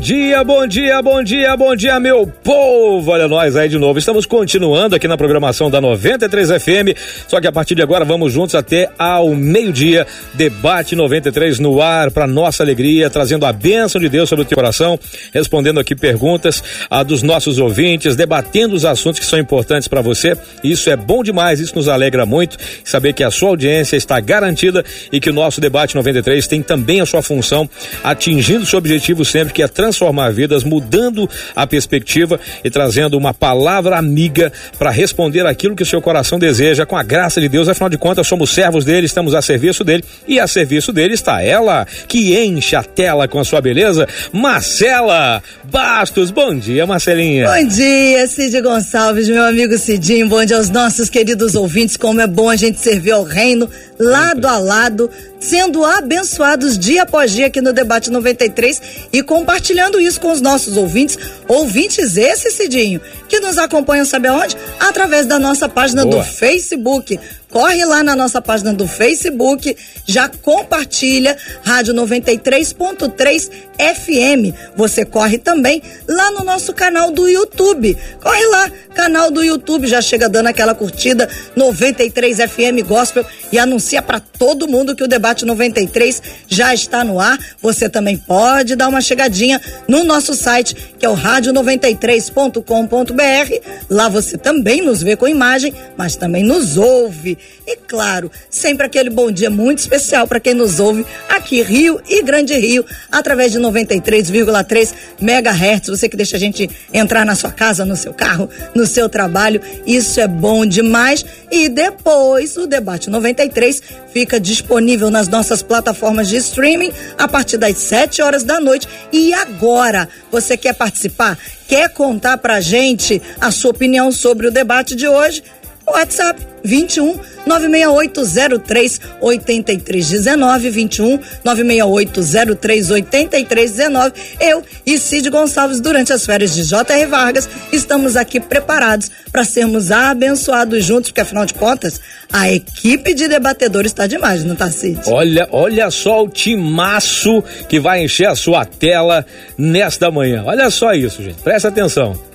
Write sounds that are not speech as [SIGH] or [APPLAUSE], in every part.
Dia, bom dia, bom dia, bom dia, meu povo! Olha nós aí de novo. Estamos continuando aqui na programação da 93 FM. Só que a partir de agora vamos juntos até ao meio-dia. Debate 93 no ar, para nossa alegria, trazendo a bênção de Deus sobre o teu coração, respondendo aqui perguntas a dos nossos ouvintes, debatendo os assuntos que são importantes para você. Isso é bom demais, isso nos alegra muito. Saber que a sua audiência está garantida e que o nosso debate 93 tem também a sua função, atingindo seu objetivo sempre, que é transformar vidas, mudando a perspectiva e trazendo uma palavra amiga para responder aquilo que o seu coração deseja, com a graça de Deus. Afinal de contas, somos servos dele, estamos a serviço dele e a serviço dele está ela, que enche a tela com a sua beleza, Marcela Bastos. Bom dia, Marcelinha. Bom dia, Cid Gonçalves, meu amigo Cidinho. Bom dia aos nossos queridos ouvintes. Como é bom a gente servir ao reino lado a lado, sendo abençoados dia após dia aqui no Debate 93 e compartilhando isso com os nossos ouvintes. Ouvintes esse, Cidinho, que nos acompanham, sabe aonde? Através da nossa página Boa. do Facebook. Corre lá na nossa página do Facebook, já compartilha Rádio 93.3 FM. Você corre também lá no nosso canal do YouTube. Corre lá, canal do YouTube, já chega dando aquela curtida 93 FM Gospel e anuncia para todo mundo que o debate 93 já está no ar. Você também pode dar uma chegadinha no nosso site, que é o rádio93.com.br. Lá você também nos vê com imagem, mas também nos ouve. E claro, sempre aquele bom dia muito especial para quem nos ouve aqui, Rio e Grande Rio, através de 93,3 megahertz. Você que deixa a gente entrar na sua casa, no seu carro, no seu trabalho. Isso é bom demais. E depois o debate 93 fica disponível nas nossas plataformas de streaming a partir das 7 horas da noite. E agora, você quer participar? Quer contar pra gente a sua opinião sobre o debate de hoje? WhatsApp 21 96803 8319 21 96803 8319. Eu e Cid Gonçalves, durante as férias de J.R. Vargas, estamos aqui preparados para sermos abençoados juntos, porque afinal de contas, a equipe de debatedores está demais, não tá, Cid? Olha, olha só o timaço que vai encher a sua tela nesta manhã. Olha só isso, gente. Presta atenção.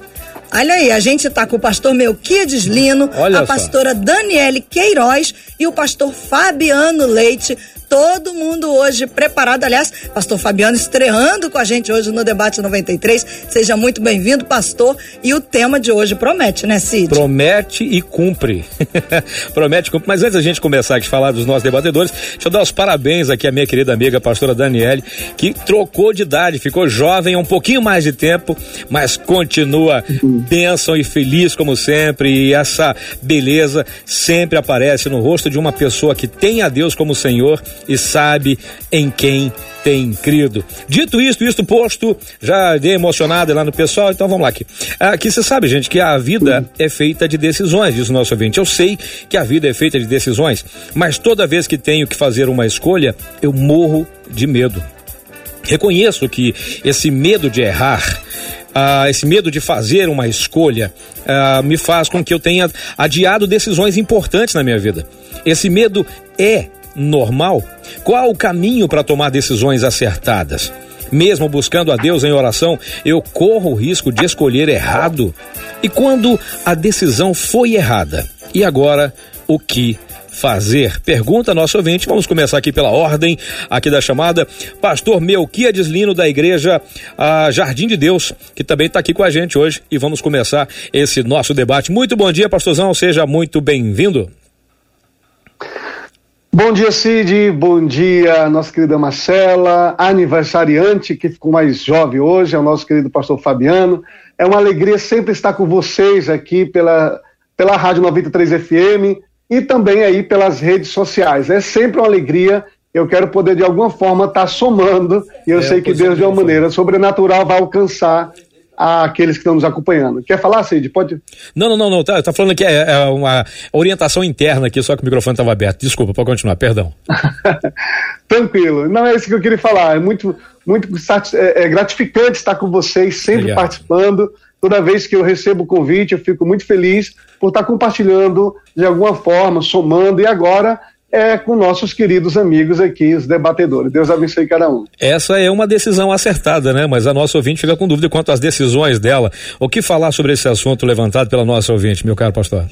Olha aí, a gente tá com o pastor Melquiades Lino, Olha a pastora só. Daniele Queiroz e o pastor Fabiano Leite todo mundo hoje preparado. Aliás, pastor Fabiano estreando com a gente hoje no Debate 93. Seja muito bem-vindo, pastor. E o tema de hoje promete, né, Cid? Promete e cumpre. [LAUGHS] promete e cumpre. Mas antes da gente começar aqui a falar dos nossos debatedores, deixa eu dar os parabéns aqui à minha querida amiga, a pastora Daniele, que trocou de idade, ficou jovem há um pouquinho mais de tempo, mas continua bênção e feliz como sempre. E essa beleza sempre aparece no rosto de uma pessoa que tem a Deus como Senhor e sabe em quem tem crido. Dito isto, isto posto, já dei emocionado lá no pessoal, então vamos lá aqui. Aqui você sabe, gente, que a vida é feita de decisões, diz o nosso ouvinte. Eu sei que a vida é feita de decisões, mas toda vez que tenho que fazer uma escolha, eu morro de medo. Reconheço que esse medo de errar, ah, esse medo de fazer uma escolha ah, me faz com que eu tenha adiado decisões importantes na minha vida. Esse medo é normal? Qual o caminho para tomar decisões acertadas? Mesmo buscando a Deus em oração, eu corro o risco de escolher errado? E quando a decisão foi errada? E agora, o que fazer? Pergunta nosso ouvinte. Vamos começar aqui pela ordem aqui da chamada. Pastor Melquiades Lino da Igreja a Jardim de Deus, que também está aqui com a gente hoje e vamos começar esse nosso debate. Muito bom dia, pastorzão. Seja muito bem-vindo. Bom dia, Cid. Bom dia, nossa querida Marcela, aniversariante que ficou mais jovem hoje, é o nosso querido pastor Fabiano. É uma alegria sempre estar com vocês aqui pela, pela Rádio 93 FM e também aí pelas redes sociais. É sempre uma alegria eu quero poder de alguma forma estar tá somando, e eu é, sei que Deus, de uma maneira sobrenatural, vai alcançar aqueles que estão nos acompanhando. Quer falar, Cid? Pode? Não, não, não, não. Tá, tá falando que é, é, uma orientação interna aqui, só que o microfone estava aberto. Desculpa, pode continuar, perdão. [LAUGHS] Tranquilo. Não é isso que eu queria falar. É muito, muito é, é gratificante estar com vocês, sempre Obrigado. participando. Toda vez que eu recebo o convite, eu fico muito feliz por estar compartilhando de alguma forma, somando. E agora é com nossos queridos amigos aqui, os debatedores. Deus abençoe cada um. Essa é uma decisão acertada, né? Mas a nossa ouvinte fica com dúvida quanto às decisões dela. O que falar sobre esse assunto levantado pela nossa ouvinte, meu caro pastor?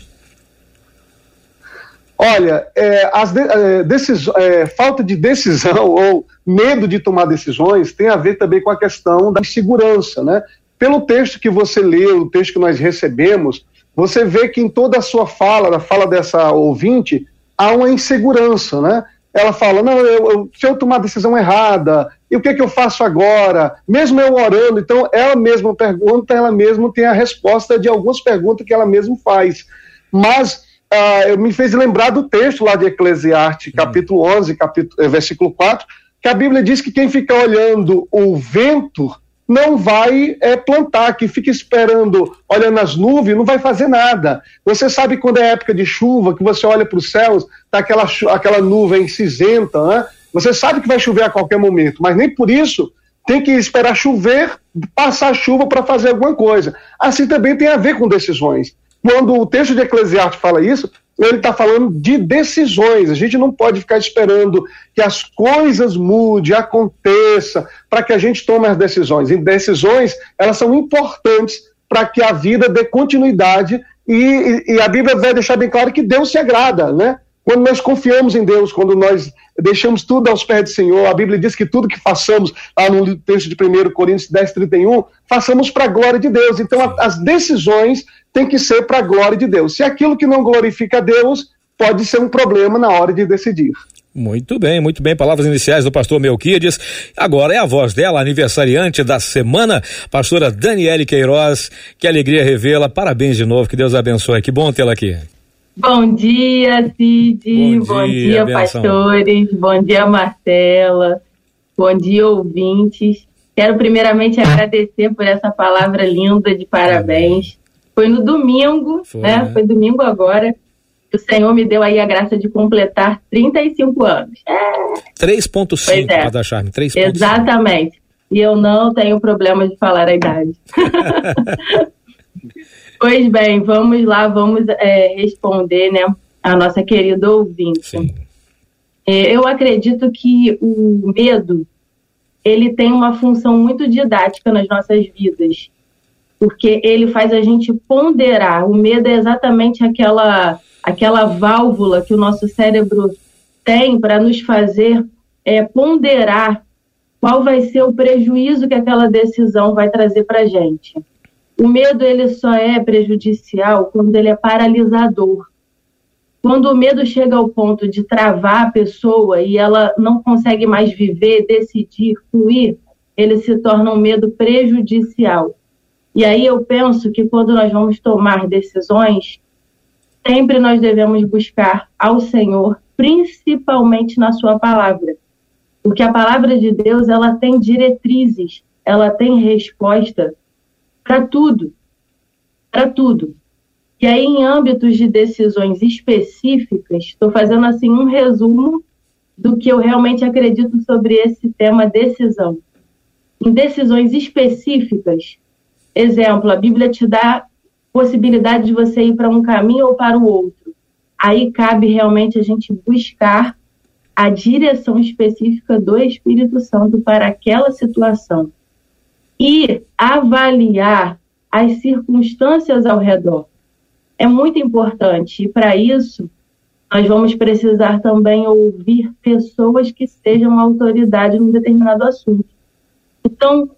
Olha, é, as de, é, decis, é, falta de decisão [LAUGHS] ou medo de tomar decisões tem a ver também com a questão da insegurança, né? Pelo texto que você leu, o texto que nós recebemos, você vê que em toda a sua fala, na fala dessa ouvinte, há uma insegurança, né? Ela fala, não, eu, eu, se eu tomar a decisão errada, e o que, é que eu faço agora? Mesmo eu orando, então ela mesma pergunta, ela mesma tem a resposta de algumas perguntas que ela mesma faz. Mas uh, me fez lembrar do texto lá de Eclesiastes, capítulo 11, capítulo, eh, versículo 4, que a Bíblia diz que quem fica olhando o vento não vai é, plantar, que fica esperando, olhando as nuvens, não vai fazer nada. Você sabe quando é época de chuva, que você olha para os céus, tá aquela, aquela nuvem cinzenta, né? Você sabe que vai chover a qualquer momento, mas nem por isso tem que esperar chover, passar chuva para fazer alguma coisa. Assim também tem a ver com decisões. Quando o texto de Eclesiastes fala isso, ele está falando de decisões. A gente não pode ficar esperando que as coisas mudem, aconteça, para que a gente tome as decisões. E decisões, elas são importantes para que a vida dê continuidade e, e, a Bíblia vai deixar bem claro que Deus se agrada, né? Quando nós confiamos em Deus, quando nós deixamos tudo aos pés do Senhor, a Bíblia diz que tudo que façamos, lá no texto de 1 Coríntios 10, 31, façamos para a glória de Deus. Então, as decisões têm que ser para a glória de Deus. Se aquilo que não glorifica a Deus, pode ser um problema na hora de decidir. Muito bem, muito bem. Palavras iniciais do pastor Melquides. Agora é a voz dela, aniversariante da semana, pastora Daniele Queiroz. Que alegria revê-la. Parabéns de novo, que Deus abençoe. Que bom tê-la aqui. Bom dia, Cid. Bom, bom dia, dia pastores. Bom dia, Marcela. Bom dia, ouvintes. Quero primeiramente agradecer por essa palavra linda de parabéns. Foi no domingo, Foi, né? né? Foi domingo agora. O Senhor me deu aí a graça de completar 35 anos. É. 3.5 é. para dar charme. 3.5. Exatamente. E eu não tenho problema de falar a idade. [LAUGHS] Pois bem, vamos lá, vamos é, responder, né, a nossa querida ouvinte. É, eu acredito que o medo, ele tem uma função muito didática nas nossas vidas, porque ele faz a gente ponderar. O medo é exatamente aquela, aquela válvula que o nosso cérebro tem para nos fazer é, ponderar qual vai ser o prejuízo que aquela decisão vai trazer para a gente. O medo ele só é prejudicial quando ele é paralisador. Quando o medo chega ao ponto de travar a pessoa e ela não consegue mais viver, decidir, fluir, ele se torna um medo prejudicial. E aí eu penso que quando nós vamos tomar decisões, sempre nós devemos buscar ao Senhor, principalmente na sua palavra. Porque a palavra de Deus, ela tem diretrizes, ela tem resposta para tudo, para tudo. E aí, em âmbitos de decisões específicas, estou fazendo assim um resumo do que eu realmente acredito sobre esse tema decisão. Em decisões específicas, exemplo, a Bíblia te dá possibilidade de você ir para um caminho ou para o outro. Aí cabe realmente a gente buscar a direção específica do Espírito Santo para aquela situação e avaliar as circunstâncias ao redor. É muito importante e para isso nós vamos precisar também ouvir pessoas que sejam autoridade num determinado assunto. Então,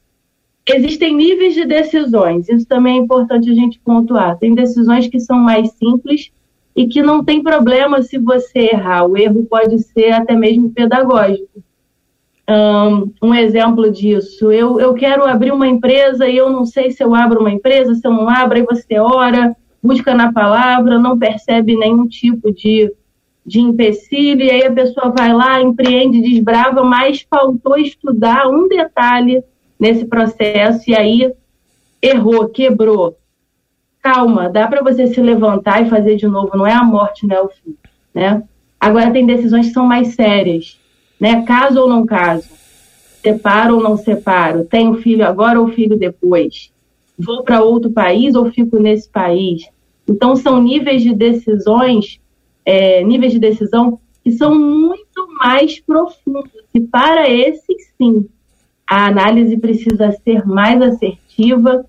existem níveis de decisões, isso também é importante a gente pontuar. Tem decisões que são mais simples e que não tem problema se você errar, o erro pode ser até mesmo pedagógico. Um, exemplo disso. Eu, eu quero abrir uma empresa e eu não sei se eu abro uma empresa, se eu não abro, aí você ora, busca na palavra, não percebe nenhum tipo de de empecilho, e aí a pessoa vai lá, empreende, desbrava, mas faltou estudar um detalhe nesse processo e aí errou, quebrou. Calma, dá para você se levantar e fazer de novo, não é a morte, não é o fim, né? Agora tem decisões que são mais sérias, né? Caso ou não caso, separo ou não separo, tenho filho agora ou filho depois, vou para outro país ou fico nesse país. Então são níveis de decisões, é, níveis de decisão que são muito mais profundos. E para esses, sim, a análise precisa ser mais assertiva,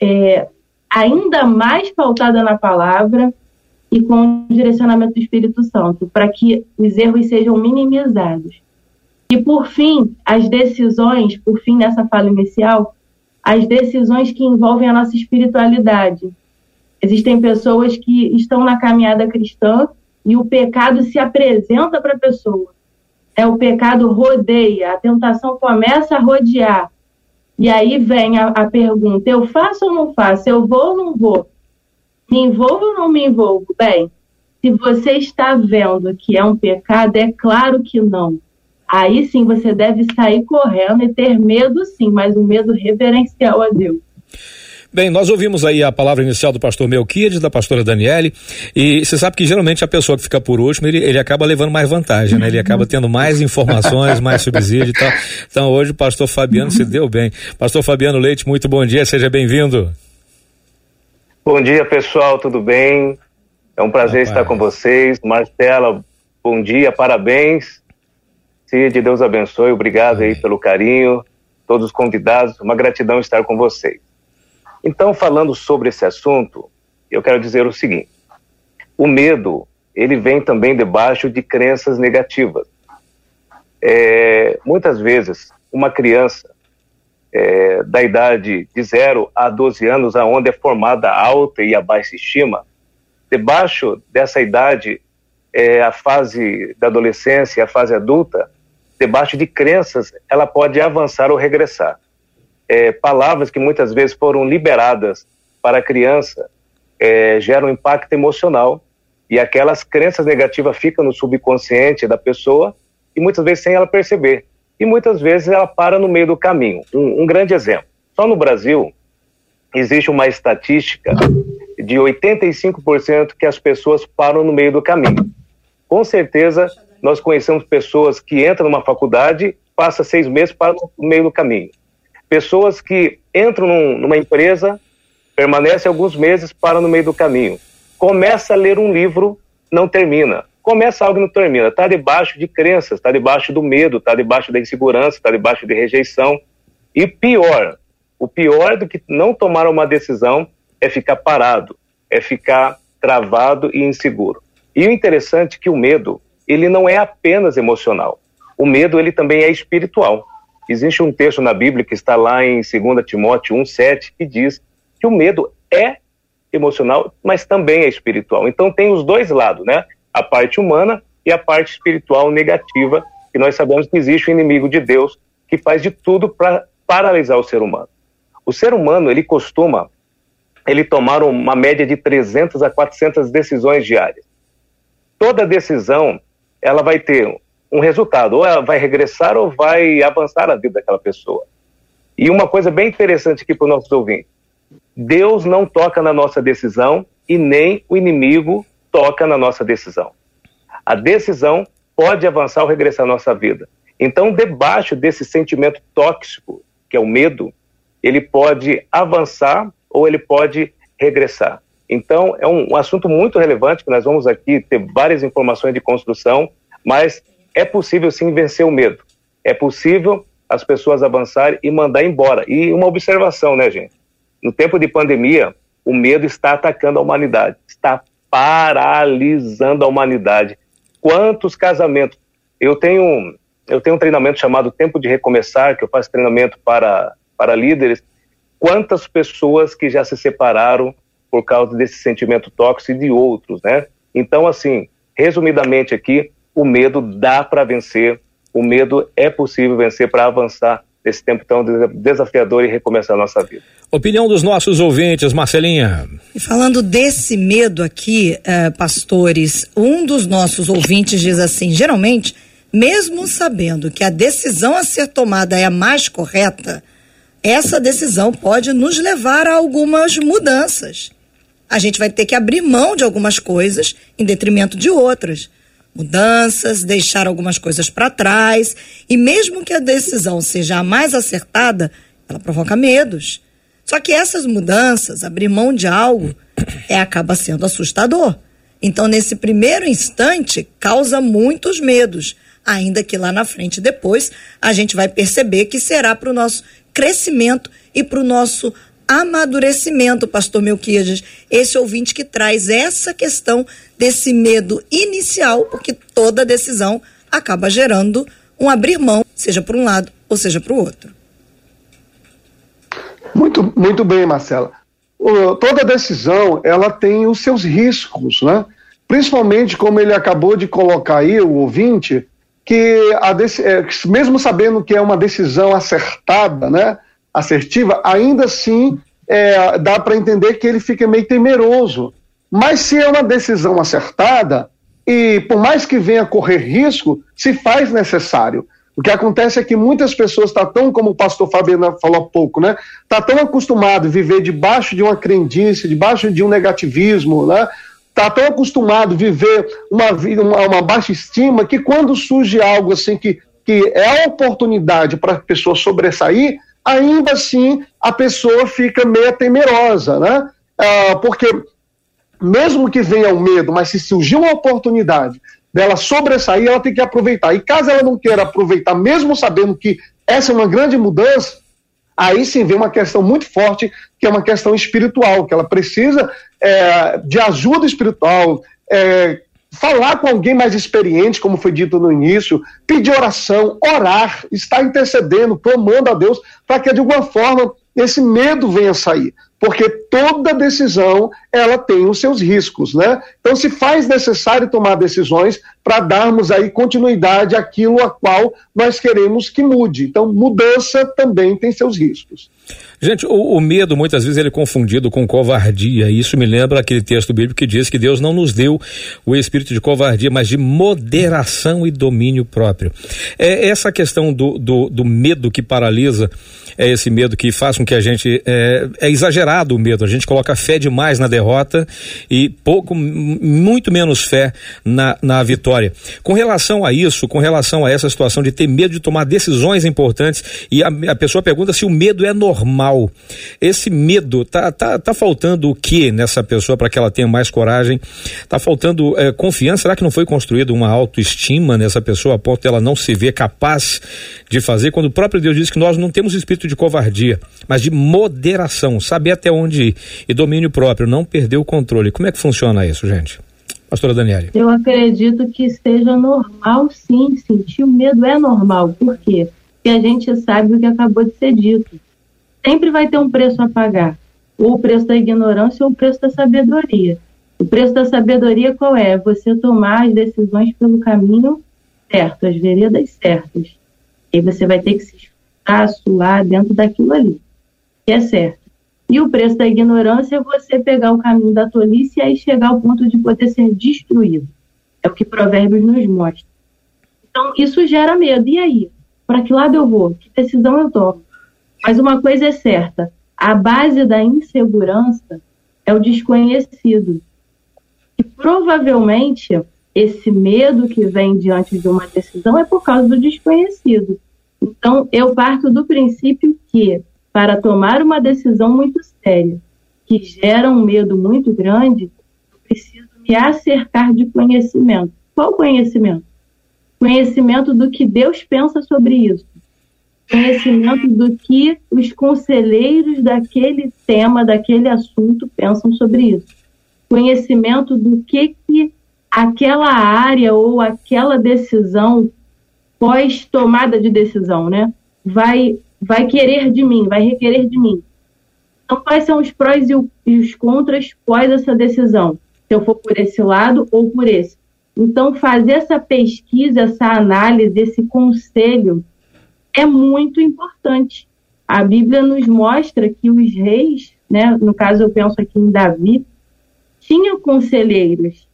é, ainda mais pautada na palavra e com o direcionamento do Espírito Santo, para que os erros sejam minimizados. E, por fim, as decisões, por fim, nessa fala inicial, as decisões que envolvem a nossa espiritualidade. Existem pessoas que estão na caminhada cristã e o pecado se apresenta para a pessoa é o pecado rodeia, a tentação começa a rodear. E aí vem a, a pergunta: eu faço ou não faço? Eu vou ou não vou? Me envolvo ou não me envolvo? Bem, se você está vendo que é um pecado, é claro que não. Aí sim você deve sair correndo e ter medo, sim, mas um medo reverencial a Deus. Bem, nós ouvimos aí a palavra inicial do pastor Melquides, da pastora Daniele, e você sabe que geralmente a pessoa que fica por último, ele, ele acaba levando mais vantagem, né? Ele acaba tendo mais informações, mais subsídio e tal. Então hoje o pastor Fabiano se deu bem. Pastor Fabiano Leite, muito bom dia, seja bem-vindo. Bom dia, pessoal, tudo bem? É um prazer Rapaz. estar com vocês. Marcela, bom dia, parabéns. Cid, Deus abençoe, obrigado Amém. aí pelo carinho, todos os convidados, uma gratidão estar com vocês. Então, falando sobre esse assunto, eu quero dizer o seguinte: o medo ele vem também debaixo de crenças negativas. É, muitas vezes, uma criança é, da idade de 0 a 12 anos, aonde é formada a alta e a baixa estima, debaixo dessa idade, é, a fase da adolescência, a fase adulta, debaixo de crenças, ela pode avançar ou regressar é, palavras que muitas vezes foram liberadas para a criança é, geram impacto emocional e aquelas crenças negativas ficam no subconsciente da pessoa e muitas vezes sem ela perceber. E muitas vezes ela para no meio do caminho. Um, um grande exemplo. Só no Brasil existe uma estatística de 85% que as pessoas param no meio do caminho. Com certeza, nós conhecemos pessoas que entram numa faculdade, passa seis meses, para no meio do caminho. Pessoas que entram num, numa empresa, permanecem alguns meses, param no meio do caminho. Começa a ler um livro, não termina. Começa algo e não termina. Está debaixo de crenças, está debaixo do medo, está debaixo da insegurança, está debaixo de rejeição. E pior, o pior do que não tomar uma decisão é ficar parado, é ficar travado e inseguro. E o interessante é que o medo, ele não é apenas emocional. O medo, ele também é espiritual. Existe um texto na Bíblia que está lá em 2 Timóteo 1,7 que diz que o medo é emocional, mas também é espiritual. Então tem os dois lados, né? A parte humana e a parte espiritual negativa, que nós sabemos que existe o um inimigo de Deus que faz de tudo para paralisar o ser humano. O ser humano, ele costuma ele tomar uma média de 300 a 400 decisões diárias. Toda decisão, ela vai ter um resultado, ou ela vai regressar ou vai avançar a vida daquela pessoa. E uma coisa bem interessante aqui para os nossos ouvintes: Deus não toca na nossa decisão e nem o inimigo toca na nossa decisão. A decisão pode avançar ou regressar à nossa vida. Então, debaixo desse sentimento tóxico, que é o medo, ele pode avançar ou ele pode regressar. Então, é um, um assunto muito relevante que nós vamos aqui ter várias informações de construção, mas é possível sim vencer o medo. É possível as pessoas avançarem e mandar embora. E uma observação, né, gente? No tempo de pandemia, o medo está atacando a humanidade, está paralisando a humanidade. Quantos casamentos? Eu tenho, eu tenho um treinamento chamado Tempo de Recomeçar, que eu faço treinamento para, para líderes. Quantas pessoas que já se separaram por causa desse sentimento tóxico e de outros, né? Então, assim, resumidamente aqui, o medo dá para vencer, o medo é possível vencer para avançar nesse tempo tão desafiador e recomeçar a nossa vida. Opinião dos nossos ouvintes, Marcelinha. E falando desse medo aqui, eh, pastores, um dos nossos ouvintes diz assim: geralmente, mesmo sabendo que a decisão a ser tomada é a mais correta, essa decisão pode nos levar a algumas mudanças. A gente vai ter que abrir mão de algumas coisas em detrimento de outras mudanças, deixar algumas coisas para trás, e mesmo que a decisão seja a mais acertada, ela provoca medos. Só que essas mudanças, abrir mão de algo, é acaba sendo assustador. Então, nesse primeiro instante, causa muitos medos, ainda que lá na frente, depois, a gente vai perceber que será para o nosso crescimento e para o nosso amadurecimento, pastor Melquiades, esse ouvinte que traz essa questão desse medo inicial, porque toda decisão acaba gerando um abrir mão, seja para um lado ou seja para o outro. Muito, muito bem, Marcela. O, toda decisão ela tem os seus riscos, né? Principalmente como ele acabou de colocar aí, o ouvinte, que a, é, mesmo sabendo que é uma decisão acertada, né? Assertiva, ainda assim é, dá para entender que ele fica meio temeroso. Mas se é uma decisão acertada, e por mais que venha correr risco, se faz necessário. O que acontece é que muitas pessoas estão tá tão, como o pastor Fabiano falou há pouco, né? Está tão acostumado a viver debaixo de uma crendice, debaixo de um negativismo, né? Está tão acostumado a viver uma, uma, uma baixa estima que quando surge algo assim que, que é a oportunidade para a pessoa sobressair, ainda assim a pessoa fica meio temerosa, né? Ah, porque mesmo que venha o medo, mas se surgir uma oportunidade dela sobressair, ela tem que aproveitar. E caso ela não queira aproveitar, mesmo sabendo que essa é uma grande mudança, aí sim vem uma questão muito forte, que é uma questão espiritual, que ela precisa é, de ajuda espiritual, é, falar com alguém mais experiente, como foi dito no início, pedir oração, orar, estar intercedendo, clamando a Deus, para que de alguma forma esse medo venha sair. Porque toda decisão ela tem os seus riscos, né? Então se faz necessário tomar decisões para darmos aí continuidade àquilo a qual nós queremos que mude. Então mudança também tem seus riscos. Gente, o, o, medo muitas vezes ele é confundido com covardia. Isso me lembra aquele texto bíblico que diz que Deus não nos deu o espírito de covardia, mas de moderação e domínio próprio. É essa questão do, do, do medo que paralisa é esse medo que faz com que a gente é, é, exagerado o medo. A gente coloca fé demais na derrota e pouco, muito menos fé na, na vitória. Com relação a isso, com relação a essa situação de ter medo de tomar decisões importantes e a, a pessoa pergunta se o medo é normal. Esse medo tá tá, tá faltando o que nessa pessoa para que ela tenha mais coragem? Tá faltando é, confiança? Será que não foi construída uma autoestima nessa pessoa a ponto de ela não se ver capaz de fazer quando o próprio Deus diz que nós não temos espírito de covardia, mas de moderação, saber até onde ir e domínio próprio, não perder o controle. Como é que funciona isso, gente? Pastora Daniele. Eu acredito que seja normal, sim, sentir o medo é normal. Por quê? Porque a gente sabe o que acabou de ser dito. Sempre vai ter um preço a pagar. Ou o preço da ignorância ou o preço da sabedoria. O preço da sabedoria qual é? Você tomar as decisões pelo caminho certo, as veredas certas. E você vai ter que se suar dentro daquilo ali, que é certo. E o preço da ignorância é você pegar o caminho da tolice e aí chegar ao ponto de poder ser destruído. É o que Provérbios nos mostra. Então, isso gera medo. E aí? Para que lado eu vou? Que decisão eu tomo? Mas uma coisa é certa: a base da insegurança é o desconhecido. E provavelmente esse medo que vem diante de uma decisão é por causa do desconhecido. Então, eu parto do princípio que, para tomar uma decisão muito séria, que gera um medo muito grande, eu preciso me acercar de conhecimento. Qual conhecimento? Conhecimento do que Deus pensa sobre isso. Conhecimento do que os conselheiros daquele tema, daquele assunto pensam sobre isso. Conhecimento do que, que aquela área ou aquela decisão pós tomada de decisão, né? Vai, vai querer de mim, vai requerer de mim. Então, quais são os prós e os contras pós essa decisão? Se eu for por esse lado ou por esse. Então, fazer essa pesquisa, essa análise, esse conselho é muito importante. A Bíblia nos mostra que os reis, né, no caso eu penso aqui em Davi, tinham conselheiros.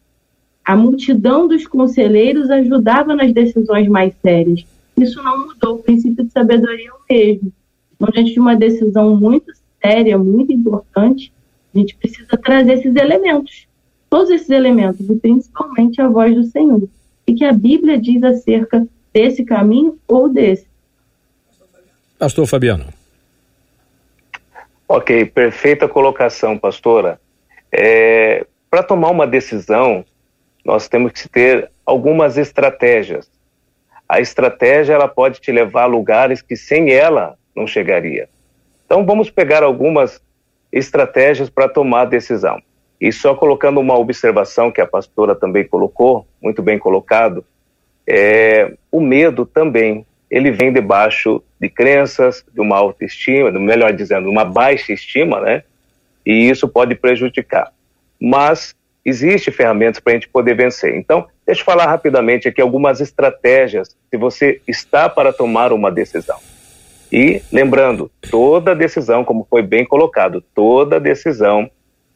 A multidão dos conselheiros ajudava nas decisões mais sérias. Isso não mudou, o princípio de sabedoria é o mesmo. Então, diante de uma decisão muito séria, muito importante, a gente precisa trazer esses elementos, todos esses elementos, e principalmente a voz do Senhor. E que a Bíblia diz acerca desse caminho ou desse. Pastor Fabiano. Ok, perfeita colocação, pastora. É, Para tomar uma decisão, nós temos que ter algumas estratégias. A estratégia ela pode te levar a lugares que sem ela não chegaria. Então vamos pegar algumas estratégias para tomar decisão. E só colocando uma observação que a pastora também colocou, muito bem colocado, é, o medo também ele vem debaixo de crenças, de uma autoestima, melhor dizendo, uma baixa estima, né? E isso pode prejudicar. Mas existe ferramentas para a gente poder vencer. Então, deixa eu falar rapidamente aqui algumas estratégias se você está para tomar uma decisão. E lembrando, toda decisão, como foi bem colocado, toda decisão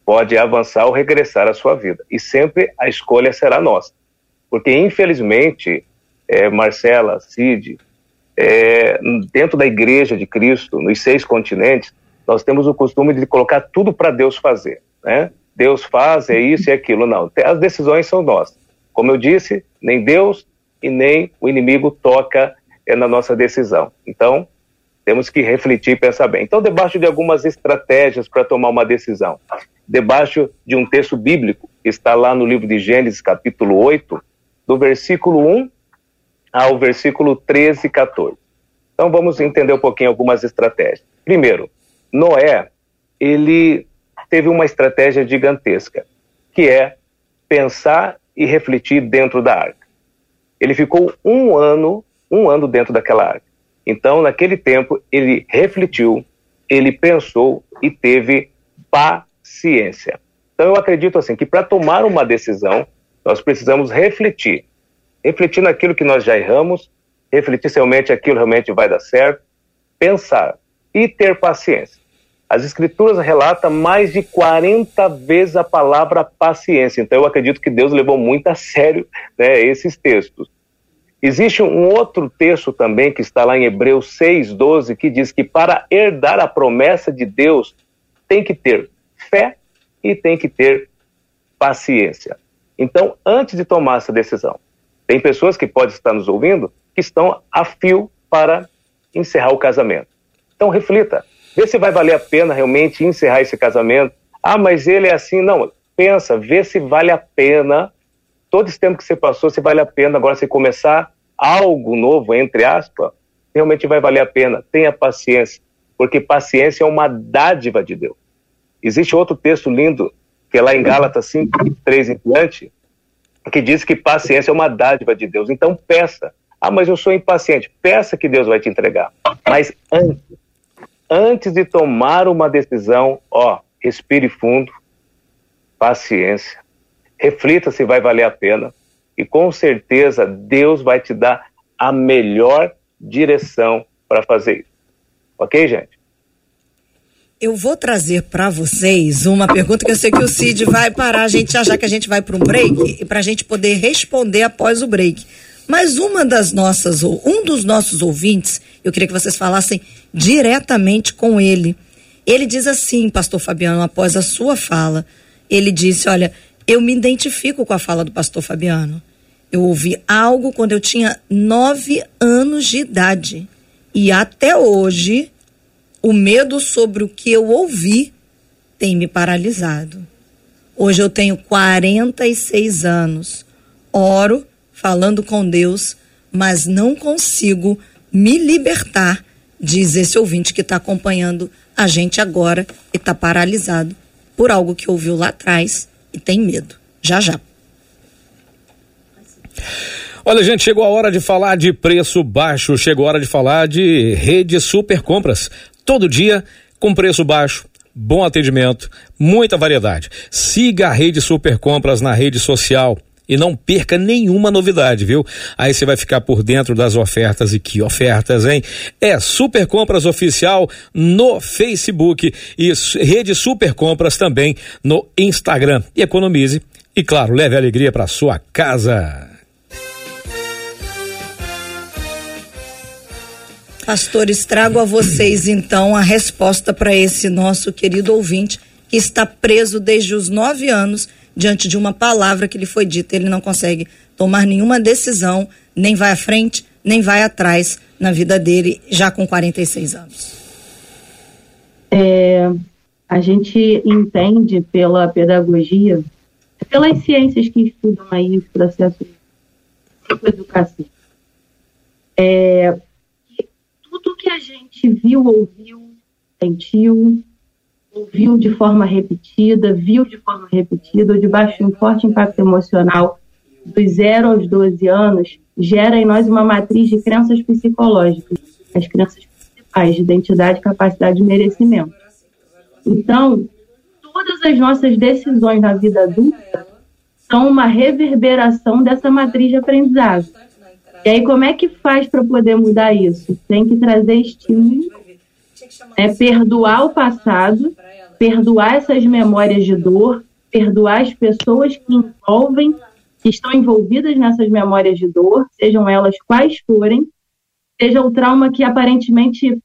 pode avançar ou regressar à sua vida. E sempre a escolha será nossa. Porque, infelizmente, é, Marcela, Cid, é, dentro da igreja de Cristo, nos seis continentes, nós temos o costume de colocar tudo para Deus fazer. Né? Deus faz, é isso e aquilo. Não, as decisões são nossas. Como eu disse, nem Deus e nem o inimigo toca é, na nossa decisão. Então, temos que refletir e pensar bem. Então, debaixo de algumas estratégias para tomar uma decisão, debaixo de um texto bíblico, que está lá no livro de Gênesis, capítulo 8, do versículo 1 ao versículo 13 e 14. Então vamos entender um pouquinho algumas estratégias. Primeiro, Noé, ele teve uma estratégia gigantesca, que é pensar e refletir dentro da arca. Ele ficou um ano, um ano dentro daquela arca. Então, naquele tempo, ele refletiu, ele pensou e teve paciência. Então, eu acredito assim que para tomar uma decisão, nós precisamos refletir refletir naquilo que nós já erramos, refletir se realmente aquilo realmente vai dar certo, pensar e ter paciência. As escrituras relatam mais de 40 vezes a palavra paciência, então eu acredito que Deus levou muito a sério né, esses textos. Existe um outro texto também que está lá em Hebreus 6,12 que diz que para herdar a promessa de Deus tem que ter fé e tem que ter paciência. Então, antes de tomar essa decisão, tem pessoas que podem estar nos ouvindo que estão a fio para encerrar o casamento. Então reflita, vê se vai valer a pena realmente encerrar esse casamento. Ah, mas ele é assim. Não, pensa, vê se vale a pena, todo esse tempo que você passou, se vale a pena agora você começar algo novo, entre aspas, realmente vai valer a pena. Tenha paciência, porque paciência é uma dádiva de Deus. Existe outro texto lindo, que é lá em Gálatas 5, 3 em diante, que diz que paciência é uma dádiva de Deus. Então peça. Ah, mas eu sou impaciente. Peça que Deus vai te entregar. Mas antes, antes de tomar uma decisão, ó, respire fundo, paciência, reflita se vai valer a pena e com certeza Deus vai te dar a melhor direção para fazer isso. Ok, gente? Eu vou trazer para vocês uma pergunta que eu sei que o Cid vai parar a gente já que a gente vai para um break e para a gente poder responder após o break. Mas uma das nossas, um dos nossos ouvintes, eu queria que vocês falassem diretamente com ele. Ele diz assim, Pastor Fabiano, após a sua fala, ele disse: Olha, eu me identifico com a fala do Pastor Fabiano. Eu ouvi algo quando eu tinha nove anos de idade e até hoje o medo sobre o que eu ouvi tem me paralisado. Hoje eu tenho 46 anos. Oro, falando com Deus, mas não consigo me libertar, diz esse ouvinte que está acompanhando a gente agora e está paralisado por algo que ouviu lá atrás e tem medo. Já já. Olha, gente, chegou a hora de falar de preço baixo, chegou a hora de falar de rede super compras todo dia com preço baixo, bom atendimento, muita variedade. Siga a Rede Super Compras na rede social e não perca nenhuma novidade, viu? Aí você vai ficar por dentro das ofertas e que ofertas, hein? É Super Compras Oficial no Facebook e Rede Super Compras também no Instagram. E economize e, claro, leve alegria para sua casa. Pastores, trago a vocês então a resposta para esse nosso querido ouvinte que está preso desde os nove anos diante de uma palavra que lhe foi dita. Ele não consegue tomar nenhuma decisão, nem vai à frente, nem vai atrás na vida dele, já com 46 anos. É, a gente entende pela pedagogia, pelas ciências que estudam aí os processos educação, é, tudo que a gente viu, ouviu, sentiu, ouviu de forma repetida, viu de forma repetida, ou debaixo de um forte impacto emocional dos 0 aos 12 anos, gera em nós uma matriz de crenças psicológicas, as crenças principais de identidade, capacidade e merecimento. Então, todas as nossas decisões na vida adulta são uma reverberação dessa matriz de aprendizado. E aí, como é que faz para poder mudar isso? Tem que trazer estímulo, é perdoar o passado perdoar essas memórias de dor, perdoar as pessoas que envolvem, que estão envolvidas nessas memórias de dor, sejam elas quais forem, seja o trauma que aparentemente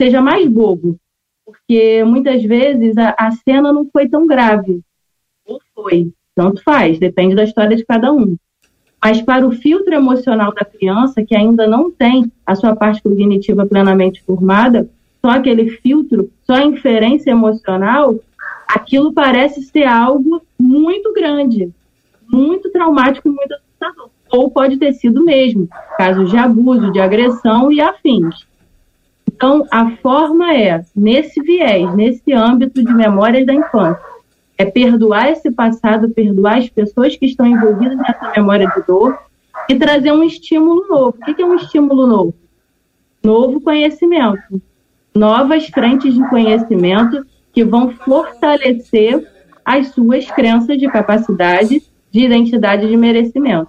seja mais bobo, porque muitas vezes a, a cena não foi tão grave, ou foi, tanto faz, depende da história de cada um. Mas para o filtro emocional da criança, que ainda não tem a sua parte cognitiva plenamente formada, só aquele filtro, só a inferência emocional, aquilo parece ser algo muito grande, muito traumático e muito assustador. Ou pode ter sido mesmo, casos de abuso, de agressão e afins. Então, a forma é, nesse viés, nesse âmbito de memórias da infância, é perdoar esse passado, perdoar as pessoas que estão envolvidas nessa memória de dor e trazer um estímulo novo. O que é um estímulo novo? Novo conhecimento novas frentes de conhecimento que vão fortalecer as suas crenças de capacidade, de identidade de merecimento.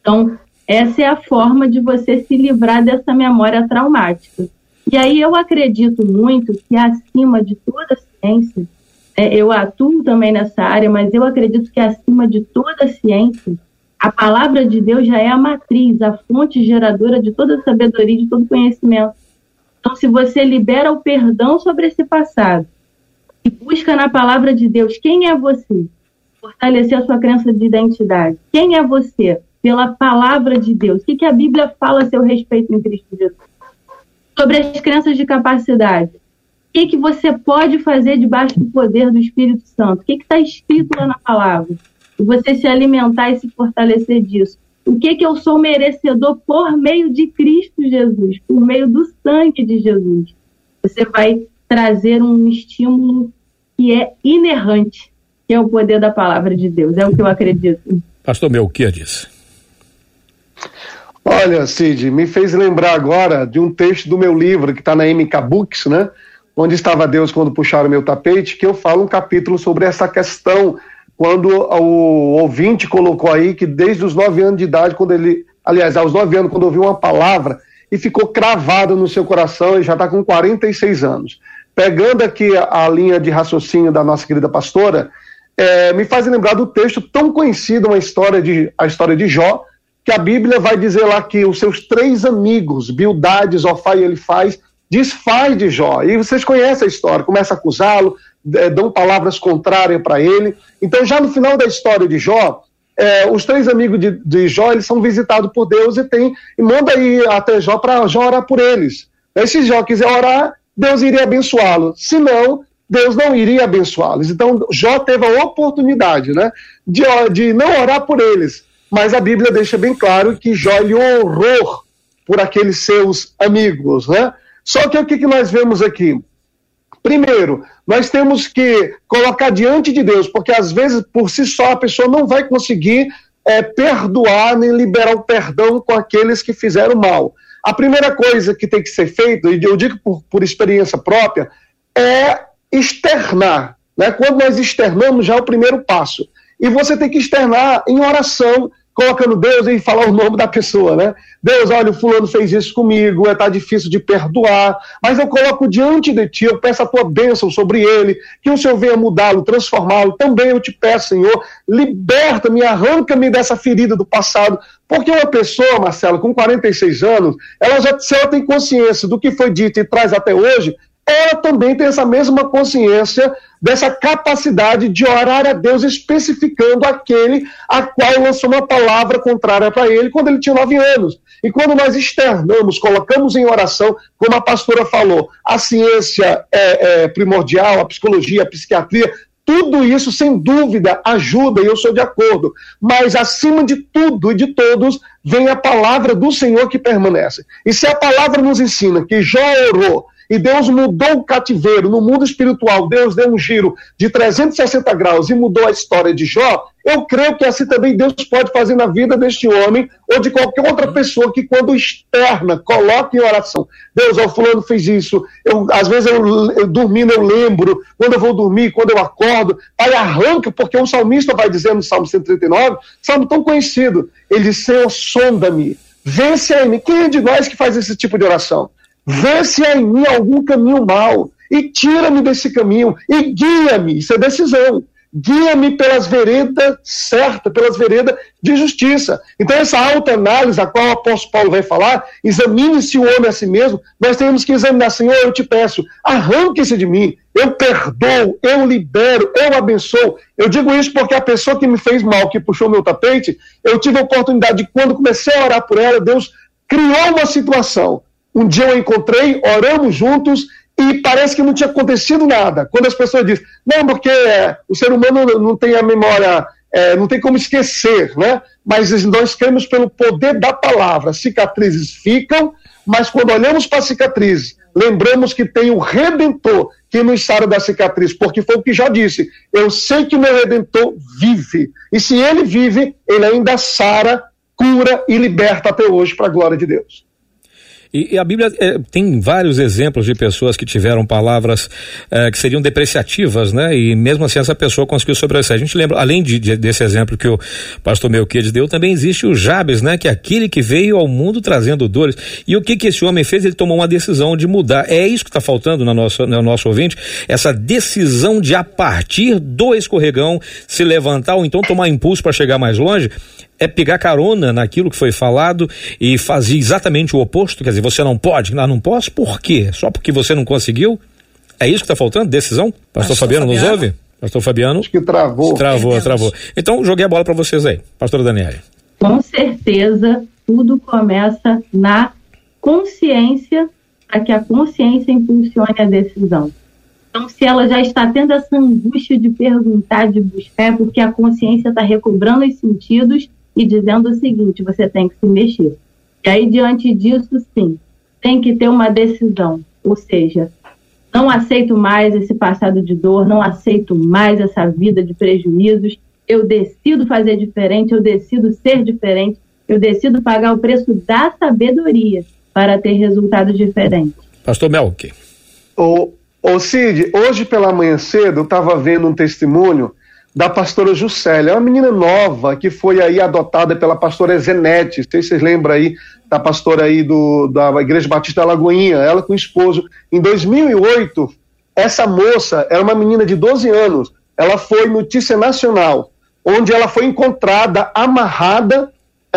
Então, essa é a forma de você se livrar dessa memória traumática. E aí eu acredito muito que acima de toda ciência, é, eu atuo também nessa área, mas eu acredito que acima de toda ciência, a palavra de Deus já é a matriz, a fonte geradora de toda sabedoria, de todo conhecimento. Então, se você libera o perdão sobre esse passado e busca na palavra de Deus quem é você, fortalecer a sua crença de identidade. Quem é você? Pela palavra de Deus. O que, que a Bíblia fala a seu respeito em Cristo Jesus? Sobre as crenças de capacidade. O que, que você pode fazer debaixo do poder do Espírito Santo? O que está escrito lá na palavra? E você se alimentar e se fortalecer disso o que que eu sou merecedor por meio de Cristo Jesus, por meio do sangue de Jesus. Você vai trazer um estímulo que é inerrante, que é o poder da palavra de Deus. É o que eu acredito. Pastor Melquias disse. Olha, Cid, me fez lembrar agora de um texto do meu livro que está na MK Books, né? Onde estava Deus quando puxaram meu tapete, que eu falo um capítulo sobre essa questão quando o ouvinte colocou aí que desde os nove anos de idade, quando ele, aliás, aos nove anos, quando ouviu uma palavra e ficou cravada no seu coração, ele já está com 46 anos. Pegando aqui a, a, linha de raciocínio da nossa querida pastora, é, me faz lembrar do texto tão conhecido, uma história de, a história de Jó, que a Bíblia vai dizer lá que os seus três amigos, Bildade, Zofá e Elifaz, desfaz de Jó. E vocês conhecem a história, começa a acusá-lo, é, dão palavras contrárias para ele. Então, já no final da história de Jó, é, os três amigos de, de, Jó eles são visitados por Deus e tem e manda ir até Jó para Jó orar por eles. Aí, se Jó quiser orar, Deus iria abençoá-lo. Se não, Deus não iria abençoá-los. Então, Jó teve a oportunidade né, de, de não orar por eles. Mas a Bíblia deixa bem claro que Jó lhe honrou por aqueles seus amigos. Né? Só que o que, que nós vemos aqui? Primeiro, nós temos que colocar diante de Deus, porque às vezes por si só a pessoa não vai conseguir é, perdoar nem liberar o perdão com aqueles que fizeram mal. A primeira coisa que tem que ser feita, e eu digo por, por experiência própria, é externar. Né? Quando nós externamos, já é o primeiro passo. e você tem que externar em oração, colocando Deus e falar o nome da pessoa, né? Deus, olha, o fulano fez isso comigo, está é, difícil de perdoar, mas eu coloco diante de ti, eu peço a tua bênção sobre ele, que o Senhor venha mudá-lo, transformá-lo. Também eu te peço, Senhor, liberta-me, arranca-me dessa ferida do passado, porque uma pessoa, Marcelo, com 46 anos, ela já se ela tem consciência do que foi dito e traz até hoje, ela também tem essa mesma consciência dessa capacidade de orar a Deus especificando aquele a qual lançou uma palavra contrária para ele quando ele tinha nove anos. E quando nós externamos, colocamos em oração, como a pastora falou, a ciência é, é primordial, a psicologia, a psiquiatria, tudo isso, sem dúvida, ajuda, e eu sou de acordo. Mas, acima de tudo e de todos, vem a palavra do Senhor que permanece. E se a palavra nos ensina que Jó orou e Deus mudou o cativeiro no mundo espiritual, Deus deu um giro de 360 graus e mudou a história de Jó, eu creio que assim também Deus pode fazer na vida deste homem ou de qualquer outra pessoa que, quando externa, coloque em oração. Deus, ó, fulano fez isso. Eu, às vezes eu, eu dormindo, eu lembro, quando eu vou dormir, quando eu acordo, Pai, arranca, porque o salmista vai dizer no Salmo 139, salmo tão conhecido, ele diz, Senhor, sonda-me, vence em mim. Quem é de nós que faz esse tipo de oração? Vê se há em mim algum caminho mau e tira-me desse caminho e guia-me. Isso é decisão. Guia-me pelas veredas certas, pelas veredas de justiça. Então, essa autoanálise, a qual o apóstolo Paulo vai falar, examine-se o homem a si mesmo, nós temos que examinar, Senhor, eu te peço, arranque-se de mim, eu perdoo, eu libero, eu abençoo. Eu digo isso porque a pessoa que me fez mal, que puxou meu tapete, eu tive a oportunidade de, quando comecei a orar por ela, Deus criou uma situação um dia eu encontrei, oramos juntos e parece que não tinha acontecido nada. Quando as pessoas dizem, não, porque é, o ser humano não tem a memória, é, não tem como esquecer, né? Mas nós cremos pelo poder da palavra. Cicatrizes ficam, mas quando olhamos para a cicatriz, lembramos que tem o Redentor que nos sara da cicatriz, porque foi o que já disse. Eu sei que meu Redentor vive. E se ele vive, ele ainda sara, cura e liberta até hoje para a glória de Deus. E, e a Bíblia é, tem vários exemplos de pessoas que tiveram palavras é, que seriam depreciativas, né? E mesmo assim essa pessoa conseguiu sobreviver. A gente lembra, além de, de, desse exemplo que o pastor Melquiades deu, também existe o Jabes, né? Que é aquele que veio ao mundo trazendo dores. E o que que esse homem fez? Ele tomou uma decisão de mudar. É isso que está faltando no nosso, no nosso ouvinte, essa decisão de a partir do escorregão se levantar ou então tomar impulso para chegar mais longe é pegar carona naquilo que foi falado e fazer exatamente o oposto? Quer dizer, você não pode? Não posso? Por quê? Só porque você não conseguiu? É isso que está faltando? Decisão? Pastor, Pastor Fabiano, Fabiano, nos ouve? Pastor Fabiano? Acho que travou. Travou, travou. Então, joguei a bola para vocês aí. Pastora Daniela. Com certeza, tudo começa na consciência, para que a consciência impulsione a decisão. Então, se ela já está tendo essa angústia de perguntar, de buscar, é porque a consciência está recobrando os sentidos e dizendo o seguinte: você tem que se mexer. E aí, diante disso, sim, tem que ter uma decisão. Ou seja, não aceito mais esse passado de dor, não aceito mais essa vida de prejuízos. Eu decido fazer diferente, eu decido ser diferente, eu decido pagar o preço da sabedoria para ter resultados diferentes. Pastor Melk. Ô, ô Cid, hoje pela manhã cedo eu estava vendo um testemunho da pastora Juscelia. É uma menina nova que foi aí adotada pela pastora Zenete. Sei se vocês lembram aí da pastora aí do, da Igreja Batista Lagoinha, ela com o esposo. Em 2008, essa moça era uma menina de 12 anos. Ela foi notícia nacional, onde ela foi encontrada amarrada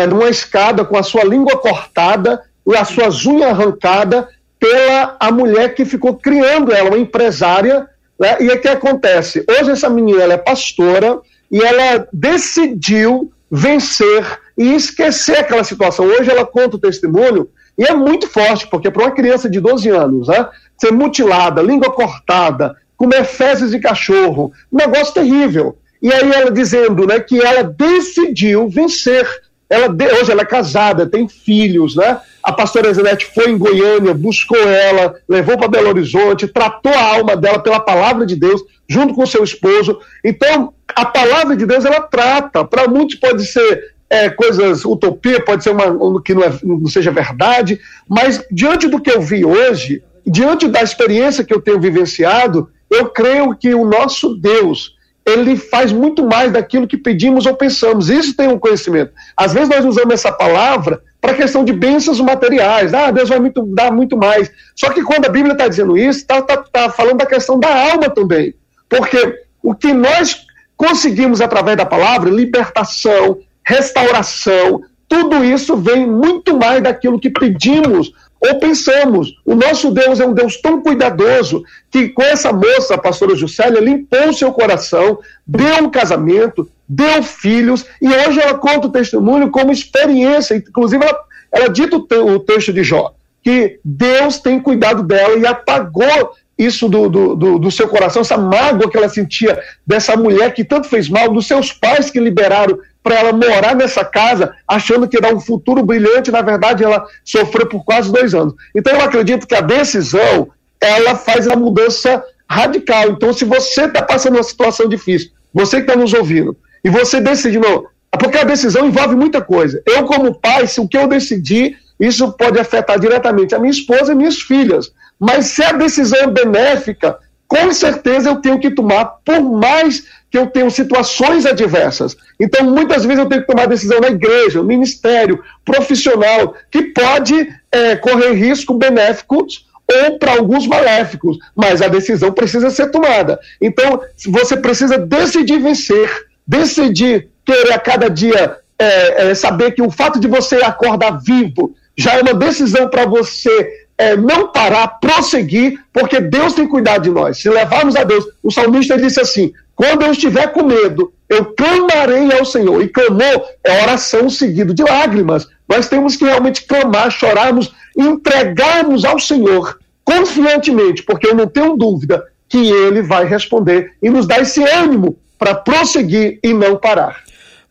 numa escada com a sua língua cortada e as suas unhas arrancadas pela a mulher que ficou criando ela, uma empresária né? E o que acontece? Hoje essa menina é pastora e ela decidiu vencer e esquecer aquela situação. Hoje ela conta o testemunho e é muito forte, porque para uma criança de 12 anos, né, ser mutilada, língua cortada, comer fezes de cachorro, negócio terrível. E aí ela dizendo né, que ela decidiu vencer ela, hoje ela é casada, tem filhos, né? A pastora Zenete foi em Goiânia, buscou ela, levou para Belo Horizonte, tratou a alma dela pela palavra de Deus, junto com seu esposo. Então, a palavra de Deus, ela trata. Para muitos pode ser é, coisas, utopia, pode ser uma que não, é, não seja verdade, mas diante do que eu vi hoje, diante da experiência que eu tenho vivenciado, eu creio que o nosso Deus, ele faz muito mais daquilo que pedimos ou pensamos. Isso tem um conhecimento. Às vezes nós usamos essa palavra para a questão de bênçãos materiais. Ah, Deus vai muito, dar muito mais. Só que quando a Bíblia está dizendo isso, está tá, tá falando da questão da alma também. Porque o que nós conseguimos através da palavra, libertação, restauração, tudo isso vem muito mais daquilo que pedimos ou pensamos. O nosso Deus é um Deus tão cuidadoso que com essa moça, a pastora Juscelia, limpou o seu coração, deu um casamento, deu filhos, e hoje ela conta o testemunho como experiência. Inclusive, ela, ela dita o, texto de Jó, que Deus tem cuidado dela e apagou isso do, do, do, do, seu coração, essa mágoa que ela sentia dessa mulher que tanto fez mal, dos seus pais que liberaram para ela morar nessa casa, achando que dar um futuro brilhante, na verdade ela sofreu por quase dois anos. Então eu acredito que a decisão, ela faz a mudança radical. Então se você está passando uma situação difícil, você que está nos ouvindo, e você decide, não, porque a decisão envolve muita coisa. Eu como pai, se o que eu decidi, isso pode afetar diretamente a minha esposa e minhas filhas. Mas se a decisão é benéfica, com certeza eu tenho que tomar, por mais que eu tenho situações adversas. Então, muitas vezes eu tenho que tomar decisão na igreja, no ministério, profissional, que pode é, correr risco benéficos ou para alguns maléficos, mas a decisão precisa ser tomada. Então, você precisa decidir vencer, decidir querer a cada dia é, é, saber que o fato de você acordar vivo já é uma decisão para você é, não parar, prosseguir, porque Deus tem cuidado de nós. Se levarmos a Deus, o salmista disse assim: quando eu estiver com medo, eu clamarei ao Senhor. E clamou é oração seguido de lágrimas. Nós temos que realmente clamar, chorarmos, entregarmos ao Senhor confiantemente, porque eu não tenho dúvida que Ele vai responder e nos dar esse ânimo para prosseguir e não parar.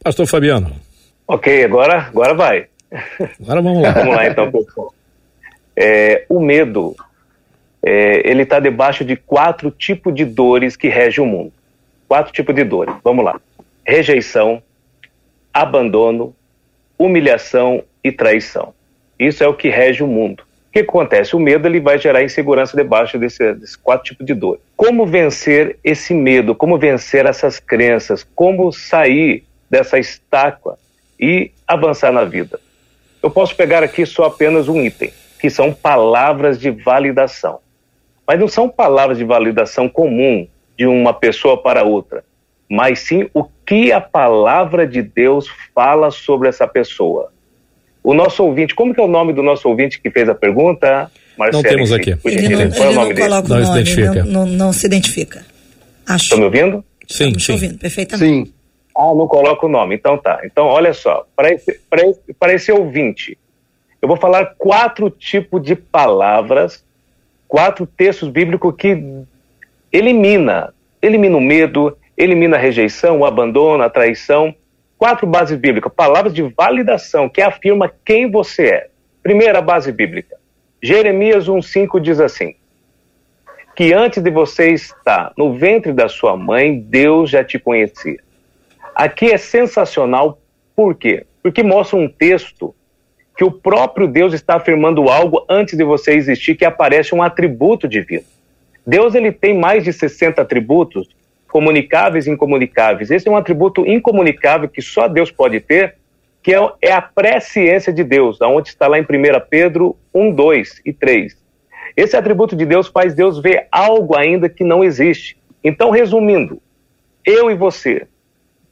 Pastor Fabiano. Ok, agora, agora vai. Agora vamos lá. vamos lá então, pessoal. É, o medo, é, ele está debaixo de quatro tipos de dores que regem o mundo. Quatro tipos de dores. Vamos lá: rejeição, abandono, humilhação e traição. Isso é o que rege o mundo. O que acontece? O medo ele vai gerar insegurança debaixo desse, desses quatro tipos de dor. Como vencer esse medo? Como vencer essas crenças? Como sair dessa estátua e avançar na vida? Eu posso pegar aqui só apenas um item que são palavras de validação. Mas não são palavras de validação comum de uma pessoa para outra, mas sim o que a palavra de Deus fala sobre essa pessoa. O nosso ouvinte, como que é o nome do nosso ouvinte que fez a pergunta? Marcelo, não temos aqui. Ele não, Qual é o nome dele? Não, não, se identifica. Não, não, se identifica. Acho. Estão me ouvindo? Sim, Estamos sim. ouvindo perfeitamente. Sim. Ah, não coloca o nome. Então tá. Então, olha só. Para esse, esse, esse ouvinte, eu vou falar quatro tipos de palavras, quatro textos bíblicos que elimina, elimina o medo, elimina a rejeição, o abandono, a traição. Quatro bases bíblicas, palavras de validação que afirma quem você é. Primeira base bíblica. Jeremias 1:5 diz assim: que antes de você estar no ventre da sua mãe, Deus já te conhecia. Aqui é sensacional, por quê? Porque mostra um texto que o próprio Deus está afirmando algo antes de você existir, que aparece um atributo divino. Deus ele tem mais de 60 atributos, comunicáveis e incomunicáveis. Esse é um atributo incomunicável que só Deus pode ter, que é, é a presciência de Deus, aonde está lá em 1 Pedro 1, 2 e 3. Esse atributo de Deus faz Deus ver algo ainda que não existe. Então, resumindo, eu e você,